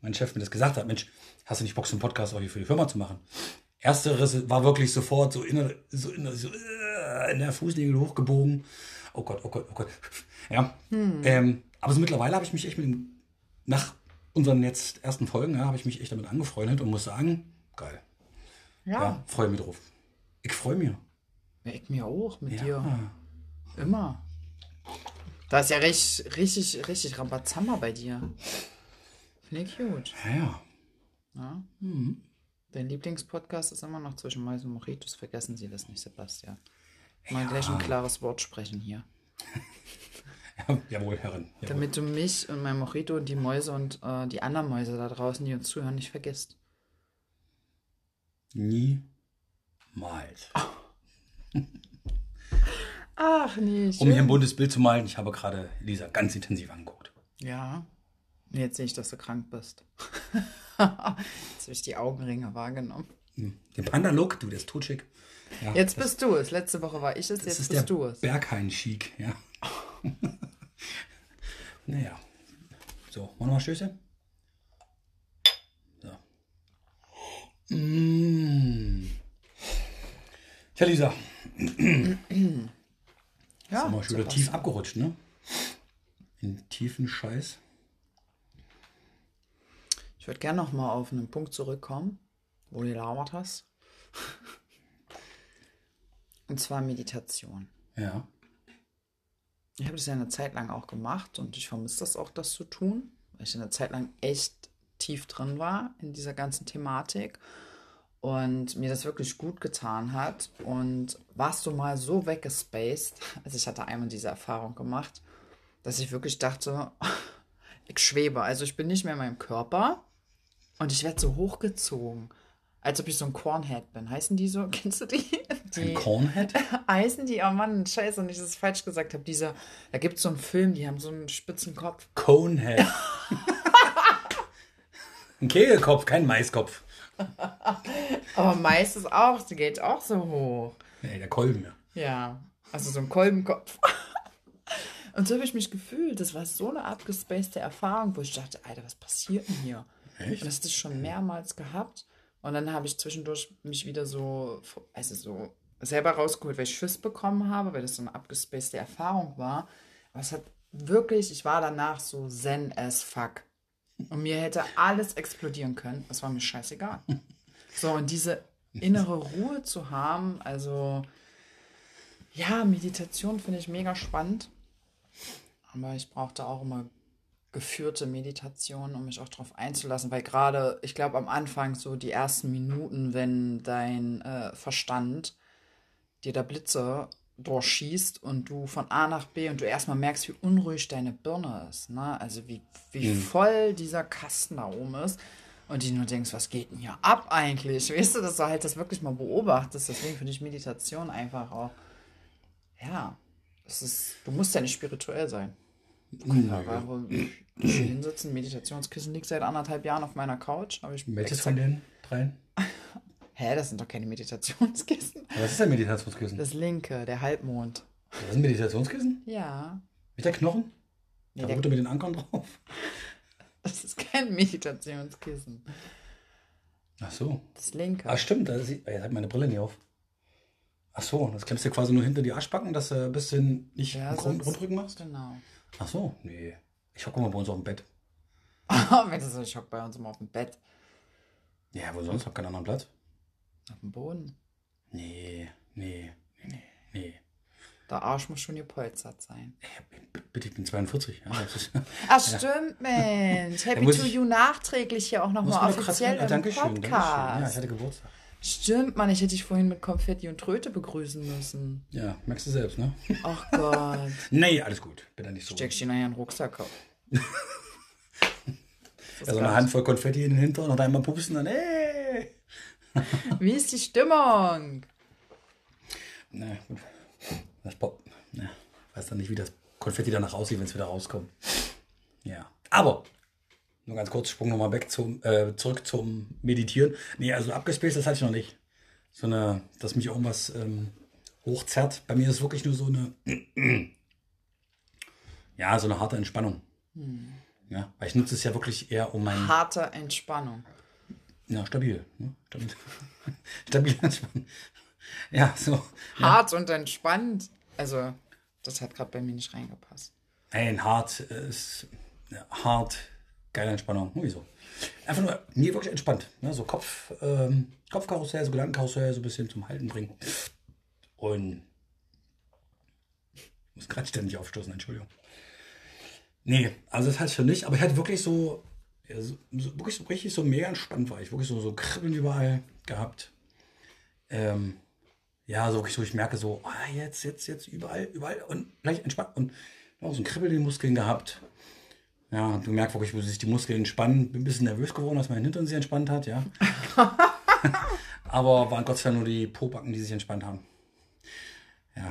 mein Chef mir das gesagt hat, Mensch, hast du nicht Bock, so einen Podcast auch hier für die Firma zu machen? Ersteres war wirklich sofort so, inner, so, inner, so äh, in der Fußnägel hochgebogen. Oh Gott, oh Gott, oh Gott. Ja. Ähm, aber so mittlerweile habe ich mich echt mit dem, nach unseren jetzt ersten Folgen, ja, habe ich mich echt damit angefreundet und muss sagen, geil. ja, Ja, freue mich drauf. Ich freue mich. ja. ich mir auch mit Ja. dir. Immer. Da ist ja richtig, richtig, richtig Rambazamba bei dir. Finde ich gut. Ja, ja. Ja? Mhm. Dein Lieblingspodcast ist immer noch zwischen Mais und Mojitos. Vergessen Sie das nicht, Sebastian. Mal gleich ein klares Wort sprechen hier. ja jawohl, Herren. Jawohl. Damit du mich und mein Mojito und die Mäuse und äh, die anderen Mäuse da draußen, die uns zuhören, nicht vergisst. Niemals. Ach nee, Um hier ein buntes Bild zu malen, ich habe gerade Lisa ganz intensiv angeguckt. Ja. Jetzt sehe ich, dass du krank bist. Jetzt habe ich die Augenringe wahrgenommen. Den Panda-Look, du, der ist totschick. Ja, Jetzt bist du es. Letzte Woche war ich es, das jetzt ist bist der du es. Berghain-Chic, ja. naja. So, machen wir mal Stöße? So. Mm. Tja, Lisa, Ja, haben wir schon wieder tief abgerutscht, ne? In tiefen Scheiß. Ich würde gerne noch mal auf einen Punkt zurückkommen, wo du gelabert hast. Und zwar Meditation. Ja. Ich habe das ja eine Zeit lang auch gemacht und ich vermisse das auch, das zu tun, weil ich eine Zeit lang echt tief drin war in dieser ganzen Thematik und mir das wirklich gut getan hat. Und warst du mal so weggespaced, also ich hatte einmal diese Erfahrung gemacht, dass ich wirklich dachte, ich schwebe, also ich bin nicht mehr in meinem Körper und ich werde so hochgezogen, als ob ich so ein Cornhead bin. Heißen die so? Kennst du die? Ein die Cornhead? heißen die, oh Mann, scheiße, und ich das falsch gesagt habe. Dieser, da gibt es so einen Film, die haben so einen spitzen Kopf. Conehead. Ein Kegelkopf, kein Maiskopf. Aber Mais ist auch, die geht auch so hoch. Nee, der Kolben, ja. Ja, also so ein Kolbenkopf. Und so habe ich mich gefühlt. Das war so eine abgespacede Erfahrung, wo ich dachte, Alter, was passiert denn hier? Echt? Und das ich schon mehrmals gehabt. Und dann habe ich zwischendurch mich wieder so, also so selber rausgeholt, weil ich Schiss bekommen habe, weil das so eine abgespacede Erfahrung war. Aber es hat wirklich, ich war danach so zen as fuck. Und mir hätte alles explodieren können. Das war mir scheißegal. So, und diese innere Ruhe zu haben, also ja, Meditation finde ich mega spannend. Aber ich brauchte auch immer geführte Meditation, um mich auch darauf einzulassen, weil gerade, ich glaube, am Anfang so die ersten Minuten, wenn dein äh, Verstand dir da Blitze durchschießt und du von A nach B und du erstmal merkst, wie unruhig deine Birne ist, ne? Also wie, wie voll dieser Kasten da oben ist. Und die nur denkst, was geht denn hier ab eigentlich? Weißt du, dass du halt das wirklich mal beobachtest. Deswegen finde ich Meditation einfach auch, ja, es ist, du musst ja nicht spirituell sein. Du kannst einfach hier hinsitzen, Meditationskissen liegt seit anderthalb Jahren auf meiner Couch. Aber ich von den dreien? Hä, das sind doch keine Meditationskissen. Was ist ein Meditationskissen? Das linke, der Halbmond. Das ist ein Meditationskissen? Ja. Mit der Knochen? Der der- rote mit den Ankern drauf. Das ist kein Meditationskissen. Ach so. Das linke. Ah, stimmt. Da sieht, jetzt hat meine Brille nicht auf. Ach so, das klemmst du quasi nur hinter die Arschbacken, dass du ein bisschen nicht Ja, Grund, Rundrücken machst? Genau. Ach so, nee. Ich hocke mal bei uns auf dem Bett. Wenn das so, ich hock bei uns immer auf dem Bett. Ja, wo sonst? Hab keinen anderen Platz. Auf dem Boden. Nee, nee, nee, nee. Der Arsch muss schon gepolstert sein. Bitte, ich bin 42. Ja, ist, Ach, stimmt, Mensch. Happy to ich- you nachträglich hier auch nochmal offiziell im Dankeschön, Dankeschön. Podcast. Ja, ich hatte Geburtstag. Stimmt, Mann, ich hätte dich vorhin mit Konfetti und Tröte begrüßen müssen. Ja, merkst du selbst, ne? Ach Gott. Nee, alles gut. Bin da nicht so. Steckst dir nachher einen Rucksack auf. Ist Also eine. Handvoll Konfetti in den Hintern und einmal pupsen, dann, ey. Wie ist die Stimmung? Na gut. Das Pop. Ja, weiß dann nicht, wie das Konfetti danach aussieht, wenn es wieder rauskommt. Ja. Aber, nur ganz kurz, Sprung nochmal weg zum, äh, zurück zum Meditieren. Nee, also abgespaced, das hatte ich noch nicht. So eine, dass mich irgendwas ähm, hochzerrt. Bei mir ist es wirklich nur so eine, ja, so eine harte Entspannung. Ja, weil ich nutze es ja wirklich eher um mein, Harte Entspannung. Ja, stabil. Ne? Stabil, stabil entspannen. Ja, so. Hart und entspannt. Also, das hat gerade bei mir nicht reingepasst. Ein hart ist ja, hart, geile Entspannung. Wieso? Einfach nur, nee, wirklich entspannt. Ne? So Kopf, ähm, Kopfkarussell, so Gedankenkarussell, so ein bisschen zum Halten bringen. Und ich muss gerade ständig aufstoßen, Entschuldigung. Nee, also das hatte ich schon nicht, aber ich hatte wirklich so, ja, so, so wirklich so richtig so mega entspannt war ich. Wirklich so, so Kribbeln überall gehabt. Ähm, ja, so wirklich so, ich merke so, ah, jetzt, jetzt, jetzt, überall, überall und gleich entspannt und noch so ein Kribbel in den Muskeln gehabt. Ja, du merkst wirklich, wo sich die Muskeln entspannen. Bin ein bisschen nervös geworden, dass mein Hintern sich entspannt hat, ja. Aber waren Gott sei Dank nur die Pobacken, die sich entspannt haben. Ja.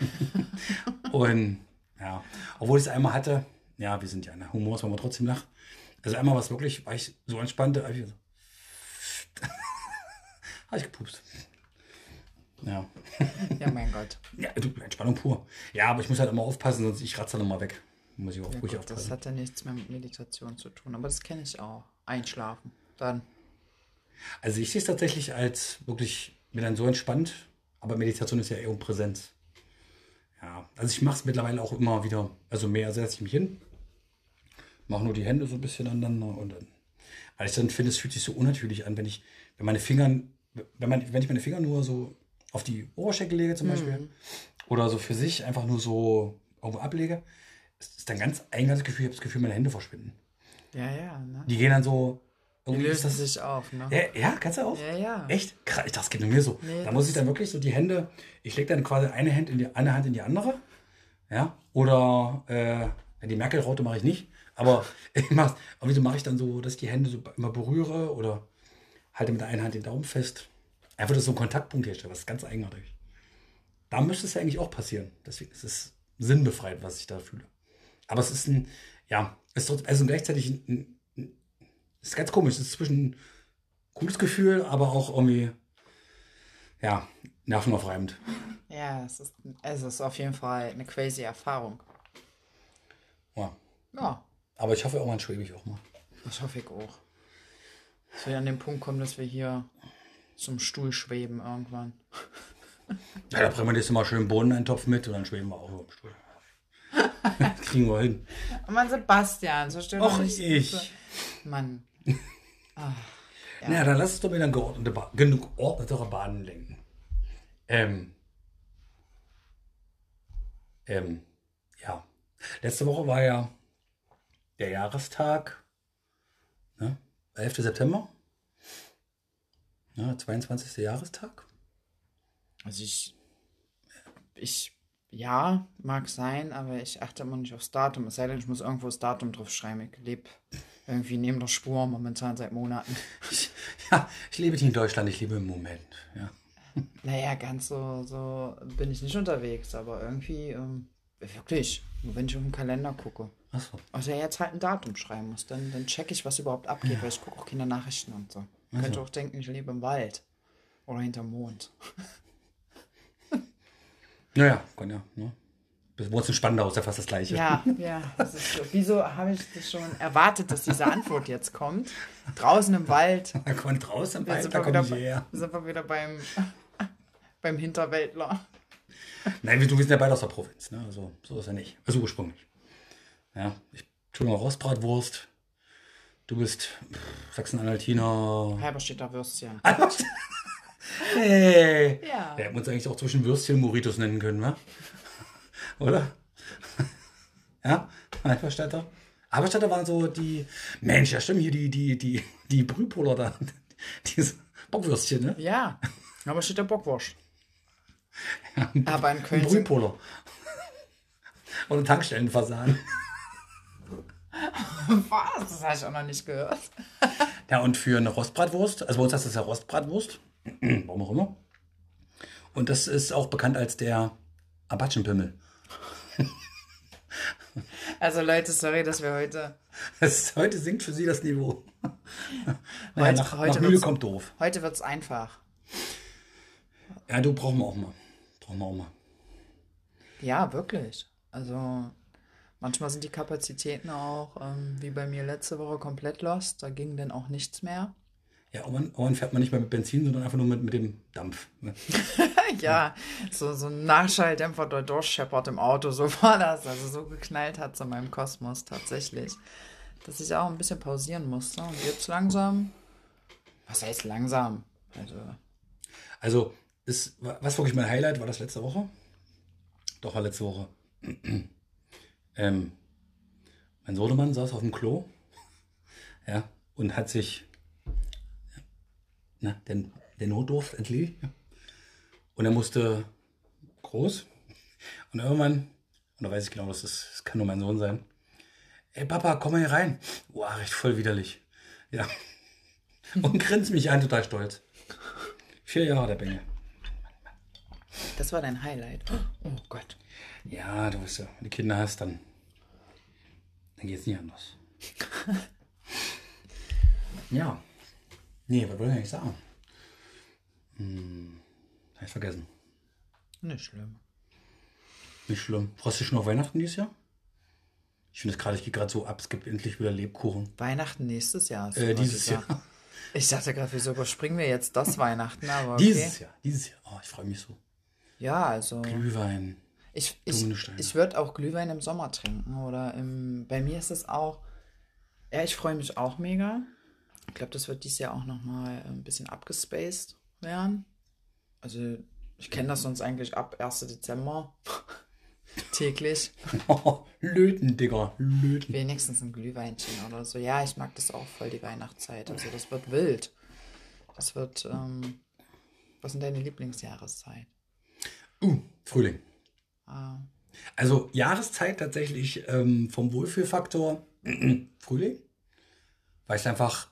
und ja, obwohl ich es einmal hatte, ja, wir sind ja in der Humor, wenn man trotzdem lacht. Also einmal war es wirklich, war ich so entspannt, hab ich so, habe ich gepupst. Ja. Ja, mein Gott. Ja, du, Entspannung pur. Ja, aber ich muss halt immer aufpassen, sonst ich ratze dann nochmal weg. Muss ich auch Ja, ruhig gut, das aufpassen. hat ja nichts mehr mit Meditation zu tun, aber das kenne ich auch. Einschlafen. Dann. Also ich sehe es tatsächlich als wirklich, bin dann so entspannt, aber Meditation ist ja eher um Präsenz. Ja, also ich mache es mittlerweile auch immer wieder, also mehr setze ich mich hin, mache nur die Hände so ein bisschen aneinander und dann, weil ich dann finde, es fühlt sich so unnatürlich an, wenn ich, wenn meine Finger, wenn, man, wenn ich meine Finger nur so auf die Oberschenkel lege zum Beispiel oder so für sich einfach nur so irgendwo ablege, ist dann ganz eigenartiges Gefühl, ich habe das Gefühl, meine Hände verschwinden. Ja, ja, ne? Die gehen dann so, Die irgendwie ist lösen das, sich auf, ne? ja, ja, kannst du auch? Ja, ja. Echt? Krass, ich dachte, das geht nur mir so. Nee, da muss ich dann wirklich so die Hände, ich lege dann quasi eine Hand in die eine Hand in die andere. Ja. Oder äh, die Merkel-Raute mache ich nicht. Aber ich mach's, aber wieso mache ich dann so, dass ich die Hände so immer berühre oder halte mit der einen Hand den Daumen fest. Einfach, dass so ein Kontaktpunkt herstellt, was ganz eigenartig. Da müsste es ja eigentlich auch passieren. Deswegen ist es sinnbefreit, was ich da fühle. Aber es ist ein, ja, es ist trotzdem, also gleichzeitig ein, ein, ist ganz komisch. Es ist zwischen ein cooles Gefühl, aber auch irgendwie, ja, nervenaufreibend. Ja, es ist, es ist auf jeden Fall eine crazy Erfahrung. Ja. Ja, Aber ich hoffe, irgendwann schwebe ich auch mal. das hoffe ich auch. Dass wir an den Punkt kommen, dass wir hier zum Stuhl schweben irgendwann. Ja, da bringen wir nächstes Mal schön Bohneneintopf mit und dann schweben wir auch über dem Stuhl. Das kriegen wir hin. Mann, Sebastian, so Och, doch nicht. ich. Mann. Ah, Ja. Na, dann lass uns doch wieder geordnete ba genug geordnetere Bahnen lenken. Ähm, ähm, ja. Letzte Woche war ja der Jahrestag, ne? 11. September. Ja, 22. Jahrestag. Also ich, ich, ja, mag sein, aber ich achte immer nicht aufs Datum. Es sei denn, ich muss irgendwo das Datum drauf schreiben. Ich lebe irgendwie neben der Spur momentan seit Monaten. Ich, ja, ich lebe nicht in Deutschland, ich lebe im Moment. Ja. Naja, ganz so, so bin ich nicht unterwegs, aber irgendwie, ähm, wirklich, nur wenn ich auf den Kalender gucke. Achso. Also jetzt halt ein Datum schreiben muss, dann, dann check ich, was überhaupt abgeht, weil ich gucke auch keine Nachrichten und so. Man könnte auch denken, ich lebe im Wald oder hinterm Mond. Naja, kann ja. Ne? Wohnst in Spandau, ist ja fast das Gleiche. Ja, ja. Das ist so. Wieso habe ich das schon erwartet, dass diese Antwort jetzt kommt? Draußen im Wald. Da kommt draußen im Wald, da wir komme ich her. sind wir wieder beim, beim Hinterwäldler. Nein, wir- du bist ja beide aus der Provinz, ne? Also, so ist er nicht. Also ursprünglich. Ja, ich tue noch Rostbratwurst. Du bist Sachsen-Anhaltiner. Halberstädter Würstchen. Hey! Ja. Wir hätten uns eigentlich auch zwischen Würstchen und Moritos nennen können, wa? Oder? ja? Halberstädter? Halberstädter waren so die. Mensch, ja stimmt, hier die, die, die, die Brühpoler da. Diese Bockwürstchen, ne? Ja, Halberstädter Bockwurst. Aber in Ein Köln sind, Brühpoler. Und ein Tankstellenfasan. was? Das habe ich auch noch nicht gehört. Ja, und für eine Rostbratwurst, also bei uns heißt das ja Rostbratwurst, warum auch immer. Und das ist auch bekannt als der Abatschenpimmel. Also Leute, sorry, dass wir heute, Das ist, heute sinkt für sie das Niveau. Naja, Heute- nach, heute nach wird's- kommt doof. heute wird es einfach. Ja, du brauchen wir auch mal. Brauchen wir auch mal. Ja, wirklich. Also manchmal sind die Kapazitäten auch, ähm, wie bei mir letzte Woche, komplett lost. Da ging dann auch nichts mehr. Ja, irgendwann fährt man nicht mehr mit Benzin, sondern einfach nur mit, mit dem Dampf. Ne? Ja, so, so ein Nachschalldämpfer, der durchscheppert im Auto, so war das. Also so geknallt hat es in meinem Kosmos tatsächlich. Dass ich auch ein bisschen pausieren musste. Und jetzt langsam, was heißt langsam? Also, Also, ist, was wirklich mein Highlight war das letzte Woche? Doch, war letzte Woche. ähm, mein Sohnemann saß auf dem Klo. Ja, und hat sich na, den, den Notdurft entlegt. Und er musste groß. Und irgendwann, und da weiß ich genau, das, ist, das kann nur mein Sohn sein. Ey Papa, komm mal hier rein. Boah, recht voll widerlich. Ja. Und grinst mich an, total stolz. Vier Jahre der Bengel. Das war dein Highlight. Oh Gott. Ja, du weißt ja, wenn du Kinder hast, dann, dann geht es nicht anders. ja. Nee, was wollte ich eigentlich sagen? Hm, hab ich vergessen. Nicht schlimm. Nicht schlimm. Freust du schon auf Weihnachten dieses Jahr? Ich finde es gerade, ich gehe gerade so ab, es gibt endlich wieder Lebkuchen. Weihnachten nächstes Jahr. Äh, dieses gesagt. Jahr. Ich dachte gerade, wieso überspringen wir jetzt das Weihnachten? Aber okay. Dieses Jahr, dieses Jahr. Oh, ich freue mich so. Ja, also. Glühwein. Ich, ich, ich würde auch Glühwein im Sommer trinken. Oder im, bei mir ist es auch. Ja, ich freue mich auch mega. Ich glaube, das wird dieses Jahr auch nochmal ein bisschen abgespaced werden. Also, ich kenne das sonst eigentlich ab 1. Dezember. Täglich. Löten, Digga. Löten. Wenigstens ein Glühweinchen oder so. Ja, ich mag das auch voll, die Weihnachtszeit. Also, das wird wild. Das wird. Ähm, was sind deine Lieblingsjahreszeit? Uh, Frühling. Ah, Also Jahreszeit tatsächlich ähm, vom Wohlfühlfaktor Frühling. Weil ich einfach,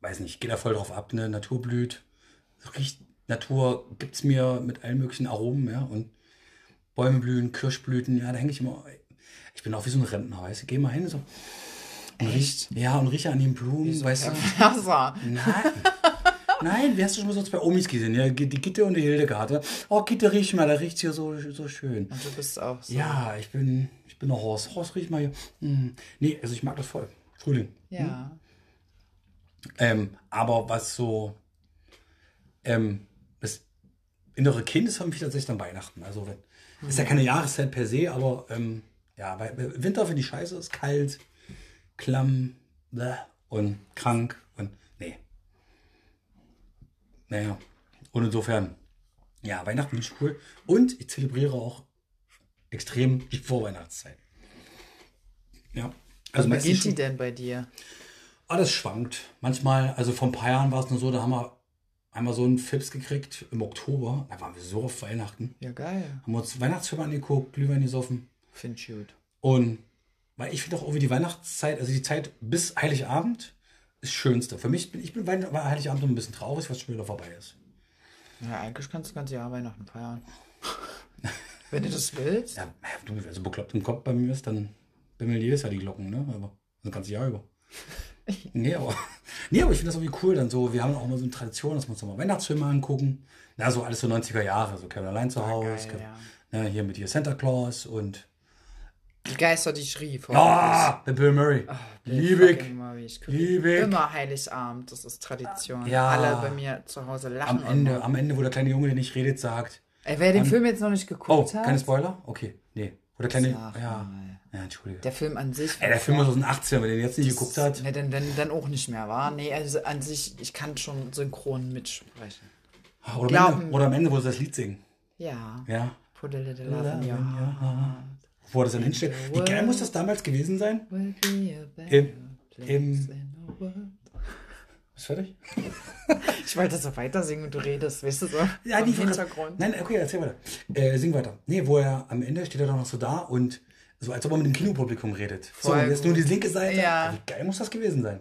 weiß nicht, gehe da voll drauf ab, ne? Natur blüht. Riecht, Natur gibt's mir mit allen möglichen Aromen, ja. Und Bäume blühen, Kirschblüten, ja, da hänge ich immer. Ich bin auch wie so ein Rentner, weißt du? Geh mal hin, so. Und riech, ja, und rieche an den Blumen, weißt du? Nein. Nein, wie hast du schon mal so bei Omis gesehen? Ja, die Gitte und die Hildegard. Oh, Gitte, riech mal, da riecht's hier so, so schön. Und du bist auch so. Ja, ich bin, ich bin der Horst. Horst, riech mal hier. Hm. Nee, also ich mag das voll. Frühling. Ja. Ähm, aber was so ähm, das innere Kind ist für mich tatsächlich dann Weihnachten. Also wenn, ist ja keine Jahreszeit per se, aber ähm, ja, weil, Winter finde ich scheiße, ist kalt, klamm bäh, und krank und. Naja, und insofern, ja, Weihnachten finde ich cool. Und ich zelebriere auch extrem die Vorweihnachtszeit. Ja. Also beginnt schon- die denn bei dir? Ah, das schwankt. Manchmal, also vor ein paar Jahren war es nur so, da haben wir einmal so einen Fips gekriegt im Oktober. Da waren wir so auf Weihnachten. Ja, geil. Haben wir uns Weihnachtsfilme angeguckt, Glühwein gesoffen. Find ich gut. Und weil ich finde auch irgendwie die Weihnachtszeit, also die Zeit bis Heiligabend ist schönste. Für mich bin ich bin Heiligabend noch ein bisschen traurig, was schon wieder vorbei ist. Ja, eigentlich kannst du das ganze Jahr Weihnachten feiern. Wenn du das willst. Ja, du, also bekloppt im Kopf bei mir ist, dann bimmeln jedes Jahr die Glocken, ne? Aber das ganze Jahr über. Nee, aber, nee, aber ich finde das irgendwie cool. Dann so, wir haben auch mal so eine Tradition, dass wir uns nochmal Weihnachtsfilme angucken. Na, so alles so 90er Jahre, so Kevin allein zu Hause. geil, Kevin, ja. ne, hier mit hier Santa Claus und Geister, die ich rief. Ah, der Bill Murray. Liebig. Fucking Murray. Ich Liebig. immer Heiligabend. Das ist Tradition. Ja. Alle bei mir zu Hause lachen. Am Ende, immer. am Ende, wo der kleine Junge, der nicht redet, sagt. Ey, wer den Film jetzt noch nicht Oh, geguckt hat. keine Spoiler? Okay, nee. Wo der kleine. Sag Ja. mal. Ja, entschuldige. Der Film an sich. Ey, der Film ist aus den 80ern, wenn der den jetzt nicht geguckt hat. Ne, dann, dann, dann auch nicht mehr, war? Nee, also an sich, ich kann schon synchron mitsprechen. Oder am, Glauben. Ende, oder am Ende, wo sie das Lied singen. Ja. Ja. Put a little love in your heart. Wo er das dann hinstellt. Wie geil muss das damals gewesen sein? Im-. Ist fertig? Ich wollte so weiter singen und du redest, weißt du so? Ja, die Hintergrund. Nein, okay, erzähl weiter. Äh, sing weiter. Nee, wo er am Ende steht er doch noch so da und so, als ob er mit dem Kinopublikum redet. so, Voll und jetzt nur die linke Seite. Ja. Wie geil muss das gewesen sein?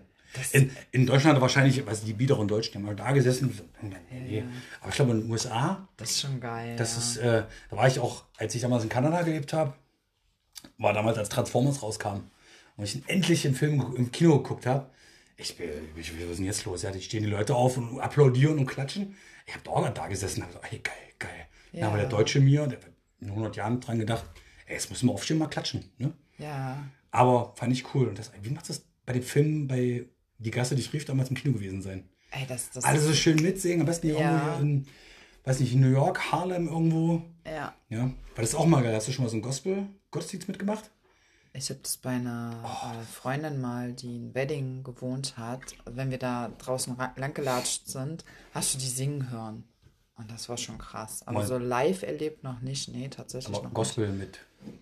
In, in Deutschland wahrscheinlich, was die Bieder in Deutsch, die haben halt da gesessen. So, nee, nee. Aber ich glaube, in den USA, Das ist schon geil. das ja. ist, äh, da war ich auch, als ich damals in Kanada gelebt habe, war damals, als Transformers rauskam und ich endlich den Film im Kino geguckt habe. Ich bin, ich, was ist denn jetzt los? Ja, die stehen die Leute auf und applaudieren und klatschen. Ich habe da auch da gesessen und habe gesagt, hey, geil, geil. Ja. Ja. aber der Deutsche mir, der hat in 100 Jahren dran gedacht, ey, jetzt müssen wir aufstehen, mal klatschen. Ne? Ja. Aber fand ich cool. Und das, wie macht das bei den Filmen bei Die Gasse, die ich rief, damals im Kino gewesen sein? Ey, das, das Alle so schön mitsingen, am besten hier Ja. irgendwo hier in, weiß nicht, in New York, Harlem irgendwo. Ja. Ja, weil das ist auch mal geil. Hast du schon mal so einen Gospel-Gottesdienst mitgemacht? Ich habe das bei einer äh, Freundin mal, die in Wedding gewohnt hat. Wenn wir da draußen ra- langgelatscht sind, hast du die singen hören. Und das war schon krass. Aber Mal- so live erlebt noch nicht. Nee, tatsächlich Aber noch Gospel mit, nicht.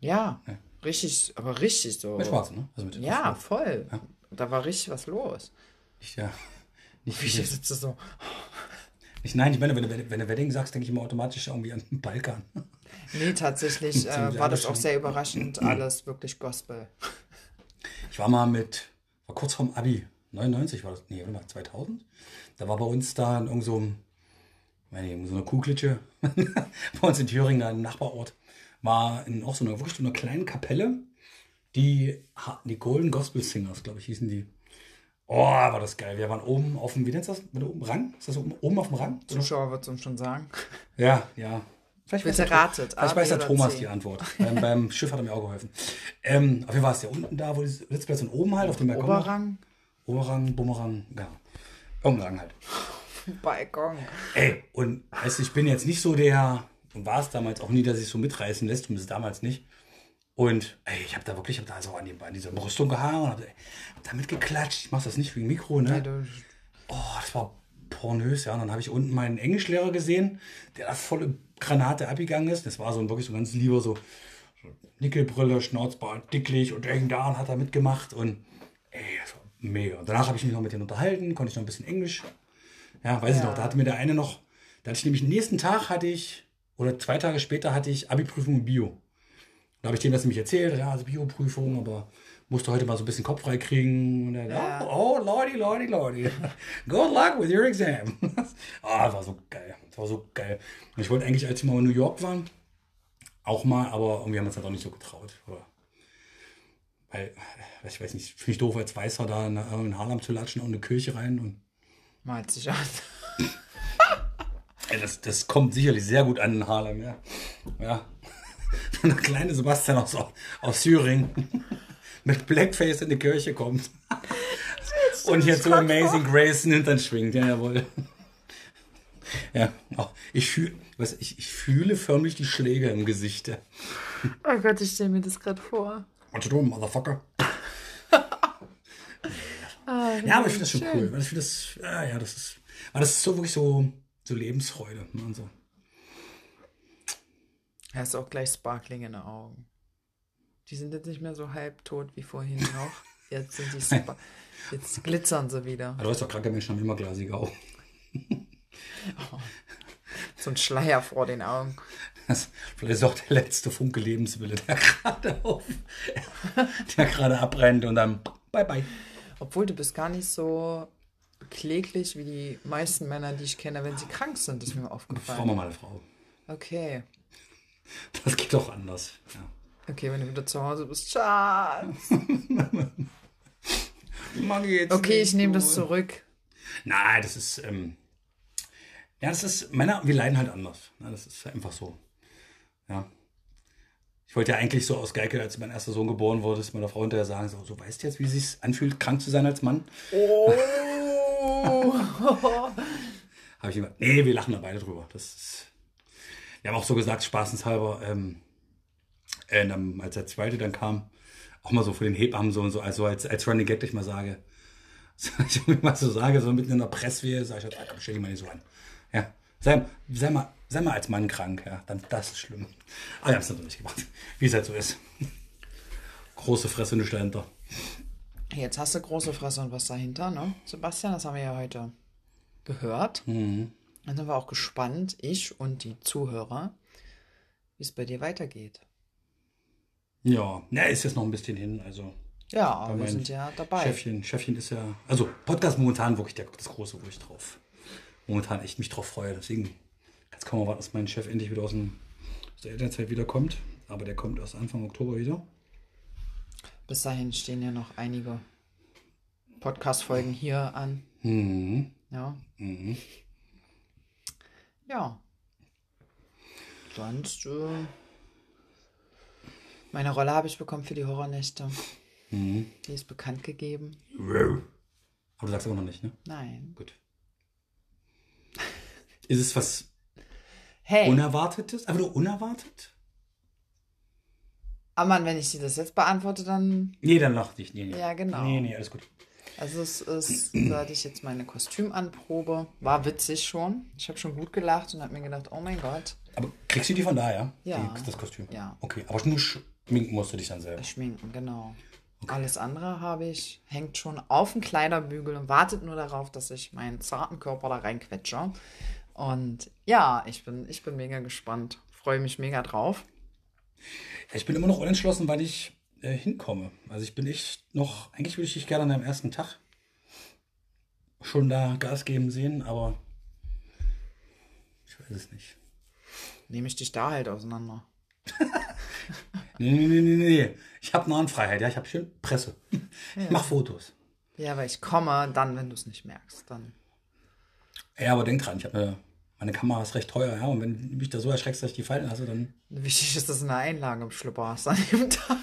Ja, richtig, aber richtig so. mit Schwarzen, ne? Also mit Ja, voll. Da war richtig was los. Nicht, ja. Nicht, Ich nicht, sitze so. Nicht, nein, ich meine, wenn du, wenn du Wedding sagst, denke ich immer automatisch irgendwie an den Balkan. Nee, tatsächlich äh, war das auch sehr überraschend. Alles wirklich Gospel. Ich war mal mit, war kurz vorm Abi, 99 war das, nee, warte mal, 2000. Da war bei uns da in irgend so, meine, so eine Kuhklitsche, bei uns in Thüringen, da im Nachbarort, war in auch so einer, wirklich so einer kleinen Kapelle, die, die Golden Gospel Singers, glaube ich, hießen die. Oh, war das geil. Wir waren oben auf dem, wie nennt das? Oben Rang? Ist das oben, oben auf dem Rang? Zuschauer wird es uns schon sagen. Ja, ja. Vielleicht Bitte weiß der- ratet, Vielleicht weiß der Thomas C. die Antwort. beim, beim Schiff hat er mir auch geholfen. Ähm, auf jeden Fall ist der unten da, wo die Sitzplätze und oben halt auf dem Balkon. Oberrang, Oberrang, Bumerang, genau. Irgendein halt. Balkon. Ey, und weißt du, ich bin jetzt nicht so der, und war es damals auch nie, dass ich so mitreißen lässt, zumindest damals nicht. Und ey, ich habe da wirklich, ich habe da so an, die, an dieser Brüstung gehangen und habe hab damit geklatscht. Ich mache das nicht wegen Mikro, ne? Ja, Oh, das war pornös, ja. Und dann habe ich unten meinen Englischlehrer gesehen, der da volle Granate abgegangen ist. Das war so ein wirklich so ganz lieber, so, Nickelbrille, Schnauzbart, dicklich und irgend da und hat er mitgemacht. Und ey, das war mega. Und danach habe ich mich noch mit denen unterhalten, konnte ich noch ein bisschen Englisch. Ja, weiß ich Ja. noch, da hatte mir der eine noch, da hatte ich nämlich, den nächsten Tag hatte ich, oder zwei Tage später hatte ich Abi-Prüfung in Bio. Da habe ich dem das nämlich erzählt, ja, also Bio-Prüfung, aber musste heute mal so ein bisschen Kopf frei kriegen. Und er, Ja. oh, oh, Lordy, Lordy, Lordy. Good luck with your exam. Ah, das war so geil. Das war so geil. Und ich wollte eigentlich, als wir mal in New York waren, auch mal, aber irgendwie haben wir uns halt auch nicht so getraut. Oder weil, äh, ich weiß nicht, finde ich doof, als Weißer da in, in Harlem zu latschen und eine Kirche rein. Und malt sich an. Das, das kommt sicherlich sehr gut an in Harlem, ja. Ja. Wenn der kleine Sebastian aus, aus Thüringen mit Blackface in die Kirche kommt. Und hier zu Amazing Grace den Hintern schwingt, ja, jawohl. Ja, auch ich, fühl, was, ich, ich fühle förmlich die Schläge im Gesicht. Oh Gott, ich stelle mir das gerade vor. What you motherfucker? Ah, Ja, aber ich finde das schon cool. Weil ich finde das, ja, ja, das ist, aber das ist so wirklich so, so Lebensfreude. Ne, und so. Hast auch gleich Sparkling in den Augen. Die sind jetzt nicht mehr so halbtot wie vorhin noch. Jetzt sind die Spa Jetzt glitzern sie wieder. Aber du weißt doch, kranke Menschen haben immer glasige Augen. So ein Schleier vor den Augen. Das, vielleicht ist auch der letzte Funke Lebenswille, der gerade auf, der gerade abbrennt und dann bye bye. Obwohl du bist gar nicht so kläglich wie die meisten Männer, die ich kenne, wenn sie krank sind, ist mir aufgefallen. mal eine Frau. Okay. Das geht doch anders. Ja. Okay, wenn du wieder zu Hause bist. Schatz. Mann, geht's Okay, ich nehme das zurück. Nein, das ist, ähm, ja, das ist, Männer, wir leiden halt anders. Ne? Das ist einfach so. Ja. Ich wollte ja eigentlich so aus Geikel, als mein erster Sohn geboren wurde, ist meiner Frau hinterher sagen, so, so weißt du jetzt, wie es sich anfühlt, krank zu sein als Mann? Oh. Habe ich immer, nee, wir lachen da beide drüber. Das ist, wir haben auch so gesagt, spaßenshalber, ähm, äh, dann, als der zweite dann kam, auch mal so für den Hebammen so und so, also als, als Running Gag, ich mal sage, ich irgendwie mal so sage, so mitten in der Presswehe, sage ich, halt, stell dich mal nicht so an. Ja, sei, sei, mal, sei mal als Mann krank, ja, dann das ist schlimm. Aber ich habe es natürlich gemacht, wie es halt so ist. Große Fresse und dahinter. Jetzt hast du große Fresse und was dahinter, ne? Sebastian, das haben wir ja heute gehört. Mhm. Dann sind wir auch gespannt, ich und die Zuhörer, wie es bei dir weitergeht. Ja, na, ist jetzt noch ein bisschen hin, also. Ja, aber wir sind ja dabei. Chefchen, Chefchen ist ja, also Podcast momentan wirklich der, das große, wo ich drauf, momentan echt mich drauf freue. Deswegen, jetzt kann man warten, dass mein Chef endlich wieder aus, dem, aus der Elternzeit wiederkommt. Aber der kommt erst Anfang Oktober wieder. Bis dahin stehen ja noch einige Podcast-Folgen hier an. Mhm. Ja. Mhm. Ja. Sonst, äh, meine Rolle habe ich bekommen für die Horrornächte. Mhm. Die ist bekannt gegeben. Aber du sagst immer noch nicht, ne? Nein. Gut. Ist es was Hey, Unerwartetes? Aber nur unerwartet? aber Mann, wenn ich dir das jetzt beantworte, dann. Nee, dann lach nicht. Nee, nee. Ja, genau. Nee, nee, alles gut. Also es ist, da hatte ich jetzt meine Kostümanprobe. War witzig schon. Ich habe schon gut gelacht und habe mir gedacht, oh mein Gott, Aber kriegst du die von daher? Ja. Die, das Kostüm? Ja. Okay, aber nur schminken musst du dich dann selber. schminken, genau. Alles andere habe ich, hängt schon auf dem Kleiderbügel und wartet nur darauf, dass ich meinen zarten Körper da reinquetsche. Und ja, ich bin, ich bin mega gespannt. Freue mich mega drauf. Ich bin immer noch unentschlossen, wann ich äh, hinkomme. Also ich bin echt noch, eigentlich würde ich dich gerne an deinem ersten Tag schon da Gas geben sehen, aber ich weiß es nicht. Nehme ich dich da halt auseinander. Nee, nee, nee, nee, nee. Ich habe Nahenfreiheit, ja, ich habe schön Presse. Ich mache Fotos. Ja, weil ich komme dann, wenn du es nicht merkst. Dann. Ja, aber denk dran, ich habe eine, meine Kamera ist recht teuer, ja, und wenn du mich da so erschreckst, dass ich die fallen lasse, dann Wichtig ist, dass du eine Einlage im Schlüpper hast an dem Tag.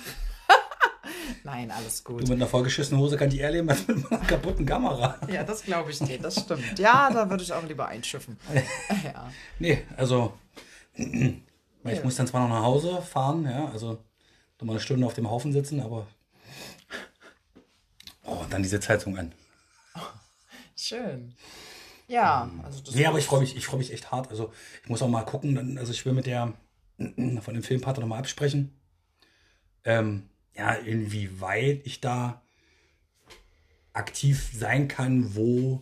Nein, alles du gut. mit einer vollgeschissenen Hose kann die eher leben als mit einer kaputten Kamera. Ja, das glaube ich dir, das stimmt. Ja, da würde ich auch lieber einschiffen. Ja. Nee, also ich muss dann zwar noch nach Hause fahren, ja, also noch mal eine Stunde auf dem Haufen sitzen, aber oh, dann die Sitzheizung an. Schön. Ja, also das Nee, aber ich freue mich, ich freue mich echt hart. Also ich muss auch mal gucken, dann, also ich will mit der von dem Filmpartner nochmal absprechen. Ähm, ja, inwieweit ich da aktiv sein kann, wo,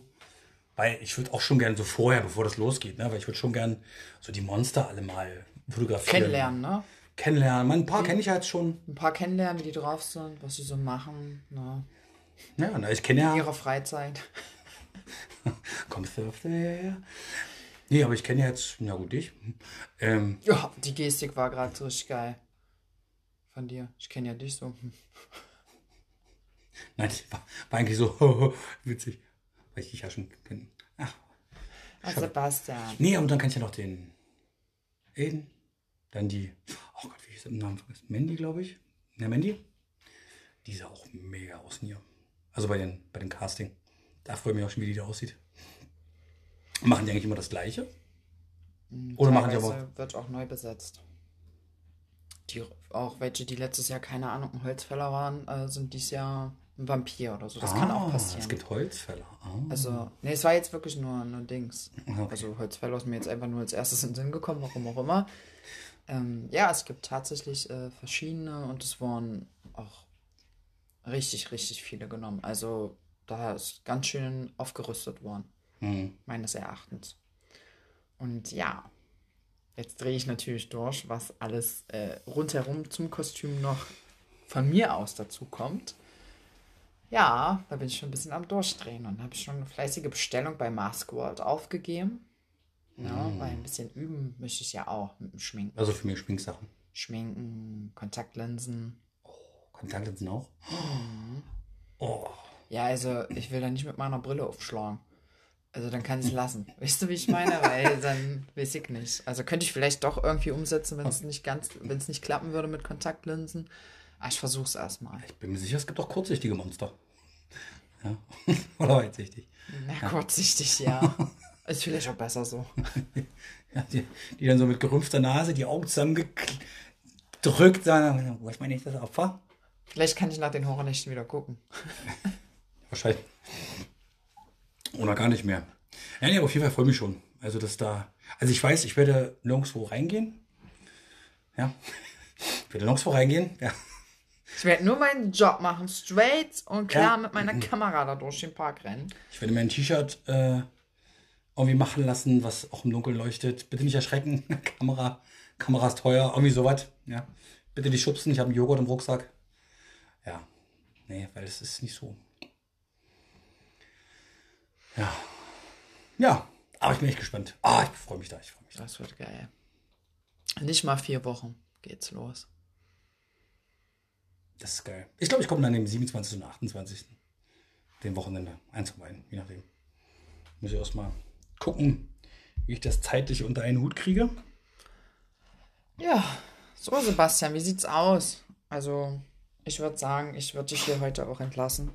weil ich würde auch schon gern so vorher, bevor das losgeht, ne, weil ich würde schon gern so die Monster alle mal fotografieren. kennenlernen, ne? Kennenlernen. Man, ein paar kenne ich ja jetzt schon. Ein paar kennenlernen, wie die drauf sind, was sie so machen, ne? Ja, na, ich kenne In ja. ihrer Freizeit. Kommst du auf der? Nee, aber ich kenne ja jetzt, na gut, dich. Ähm, Ja, die Gestik war gerade richtig geil. Von dir. Ich kenne ja dich so. Hm. Nein, war, war eigentlich so witzig, weil ich dich ja schon kenne. Ach, Sebastian. nee, aber dann kann ich ja noch den Aiden, dann die, oh Gott, wie der im Namen vergessen? Mandy, glaube ich. Ja, Mandy. Die sah auch mega aus hier. Also bei den, bei den Casting. Da freue ich mich auch schon, wie die da aussieht. Machen die eigentlich immer das Gleiche? Oder machen die aber. Teilweise wird auch neu besetzt. Die, auch welche, die letztes Jahr, keine Ahnung, ein Holzfäller waren, äh, sind dieses Jahr ein Vampir oder so. Das kann auch Ah, passieren. Es gibt Holzfäller. Ah. Also, nee, es war jetzt wirklich nur, nur Dings. Okay. Also Holzfäller ist mir jetzt einfach nur als erstes in den Sinn gekommen, warum auch immer. Ähm, ja, es gibt tatsächlich äh, verschiedene und es wurden auch richtig, richtig viele genommen. Also da ist ganz schön aufgerüstet worden, Hm. meines Erachtens. Und ja, jetzt drehe ich natürlich durch, was alles äh, rundherum zum Kostüm noch von mir aus dazu kommt. Ja, da bin ich schon ein bisschen am Durchdrehen und habe schon eine fleißige Bestellung bei Mask World aufgegeben. Ja, weil ein bisschen üben möchte ich ja auch mit dem Schminken. Also für mich Schminksachen. Schminken, Kontaktlinsen. Kontaktlinsen auch? Mhm. Oh. Ja, also ich will da nicht mit meiner Brille aufschlagen. Also dann kann ich es lassen. Weißt du, wie ich meine? Weil dann weiß ich nicht. Also könnte ich vielleicht doch irgendwie umsetzen, wenn es nicht ganz, wenn es nicht klappen würde mit Kontaktlinsen. Aber ich versuche es erstmal. Ich bin mir sicher, es gibt auch kurzsichtige Monster. Ja. Oder weitsichtig. Na, kurzsichtig, ja. Ist vielleicht auch besser so. Ja, die, die dann so mit gerümpfter Nase die Augen zusammengedrückt sagen, wo ist mein nächstes Opfer? Vielleicht kann ich nach den Horrornächten wieder gucken. Wahrscheinlich. Oder gar nicht mehr. Ja, nee, aber auf jeden Fall freue ich mich schon. Also, dass da. Also, ich weiß, ich werde nirgendwo reingehen. Ja. Ich werde nirgendwo reingehen. Ja. Ich werde nur meinen Job machen, straight und klar Ja. mit meiner Kamera da durch den Park rennen. Ich werde mir ein T-Shirt äh, irgendwie machen lassen, was auch im Dunkeln leuchtet. Bitte nicht erschrecken. Kamera, Kamera ist teuer. Irgendwie sowas. Ja. Bitte nicht schubsen. Ich habe einen Joghurt im Rucksack. Ja. Nee, weil es ist nicht so. Ja. Ja. Aber ich bin echt gespannt. Ah, ich freue mich da. Ich freue mich da. Das wird geil. Nicht mal vier Wochen geht's los. Das ist geil. Ich glaube, ich komme dann am 27. und 28. dem Wochenende einzuweihen, je nachdem. Muss ich erstmal gucken, wie ich das zeitlich unter einen Hut kriege. Ja, so Sebastian, wie sieht's aus? Also, ich würde sagen, ich würde dich hier heute auch entlassen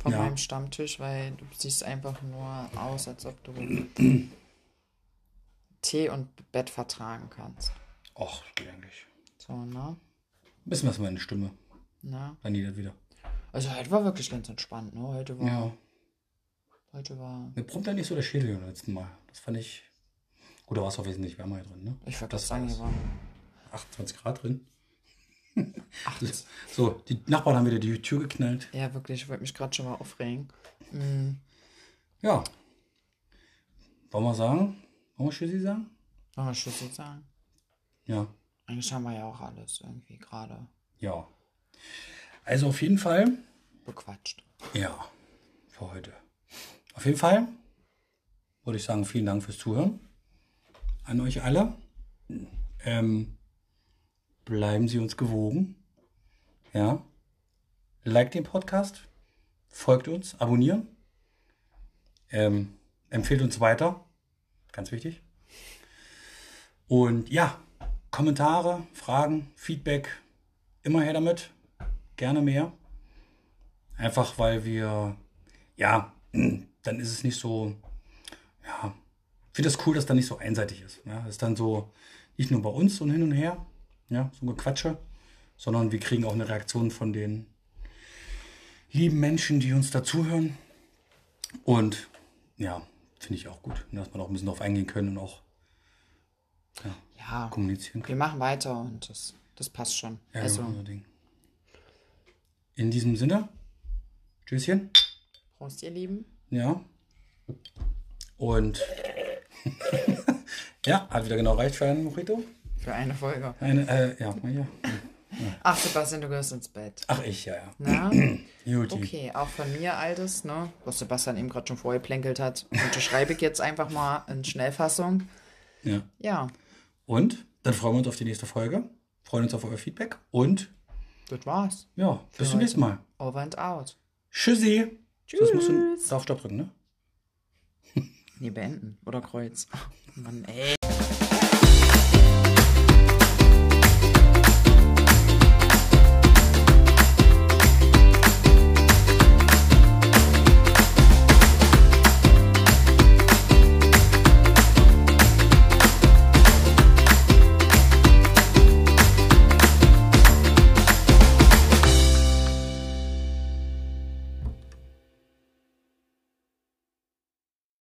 von Ja. meinem Stammtisch, weil du siehst einfach nur aus, als ob du Tee und Bett vertragen kannst. Och, geht eigentlich. So, ne? Wissen was meine Stimme. Na? Dann geht das wieder. Also heute war wirklich ganz entspannt, ne? Heute war. Ja. Heute war. Mir prompt ja nicht so der Schädel beim letzten Mal. Das fand ich. Gut, da war es auch wesentlich wärmer hier drin, ne? Ich würde Das sagen, hier war 28 Grad drin. 8. So, die Nachbarn haben wieder die Tür geknallt. Ja, wirklich, ich wollte mich gerade schon mal aufregen. Mm, Ja. Wollen wir sagen? Wollen wir Tschüssi sagen? Wollen wir jetzt sagen? Ja. Eigentlich haben wir ja auch alles irgendwie gerade Ja. Also auf jeden Fall. bequatscht. Ja, für heute. Auf jeden Fall würde ich sagen, vielen Dank fürs Zuhören. An euch alle. Ähm, bleiben Sie uns gewogen. Ja. Like den Podcast. Folgt uns. Abonnieren. Ähm, empfehlt uns weiter. Ganz wichtig. Und ja, Kommentare, Fragen, Feedback, immer her damit. Gerne mehr. Einfach weil wir, ja, dann ist es nicht so, ja, ich finde es cool, dass dann nicht so einseitig ist. Ja, es ist dann so, nicht nur bei uns ein hin und her, ja, so ein Gequatsche, sondern wir kriegen auch eine Reaktion von den lieben Menschen, die uns dazuhören. Und ja, finde ich auch gut, ne, dass man auch ein bisschen darauf eingehen können und auch Ja, kommunizieren können. wir machen weiter und das, das passt schon. Ja, also. In diesem Sinne, Tschüsschen. Prost, ihr Lieben. Ja. Und ja, hat wieder genau reicht für einen Mojito. Für eine Folge. Eine, äh, ja, ja. Ach, Sebastian, du gehörst ins Bett. Ach, ich, ja, ja. Na? Juti. Okay, auch von mir, Altes, ne? Was Sebastian eben gerade schon vorher plänkelt hat. Unterschreibe ich jetzt einfach mal in Schnellfassung. Ja. Ja, Und dann freuen wir uns auf die nächste Folge. Freuen uns auf euer Feedback. Und das war's. ja, bis zum nächsten Mal. Over and out. Tschüssi. Tschüss. Das musst du darf Stopp drücken, ne? Nee, beenden. Oder Kreuz. Mann, ey.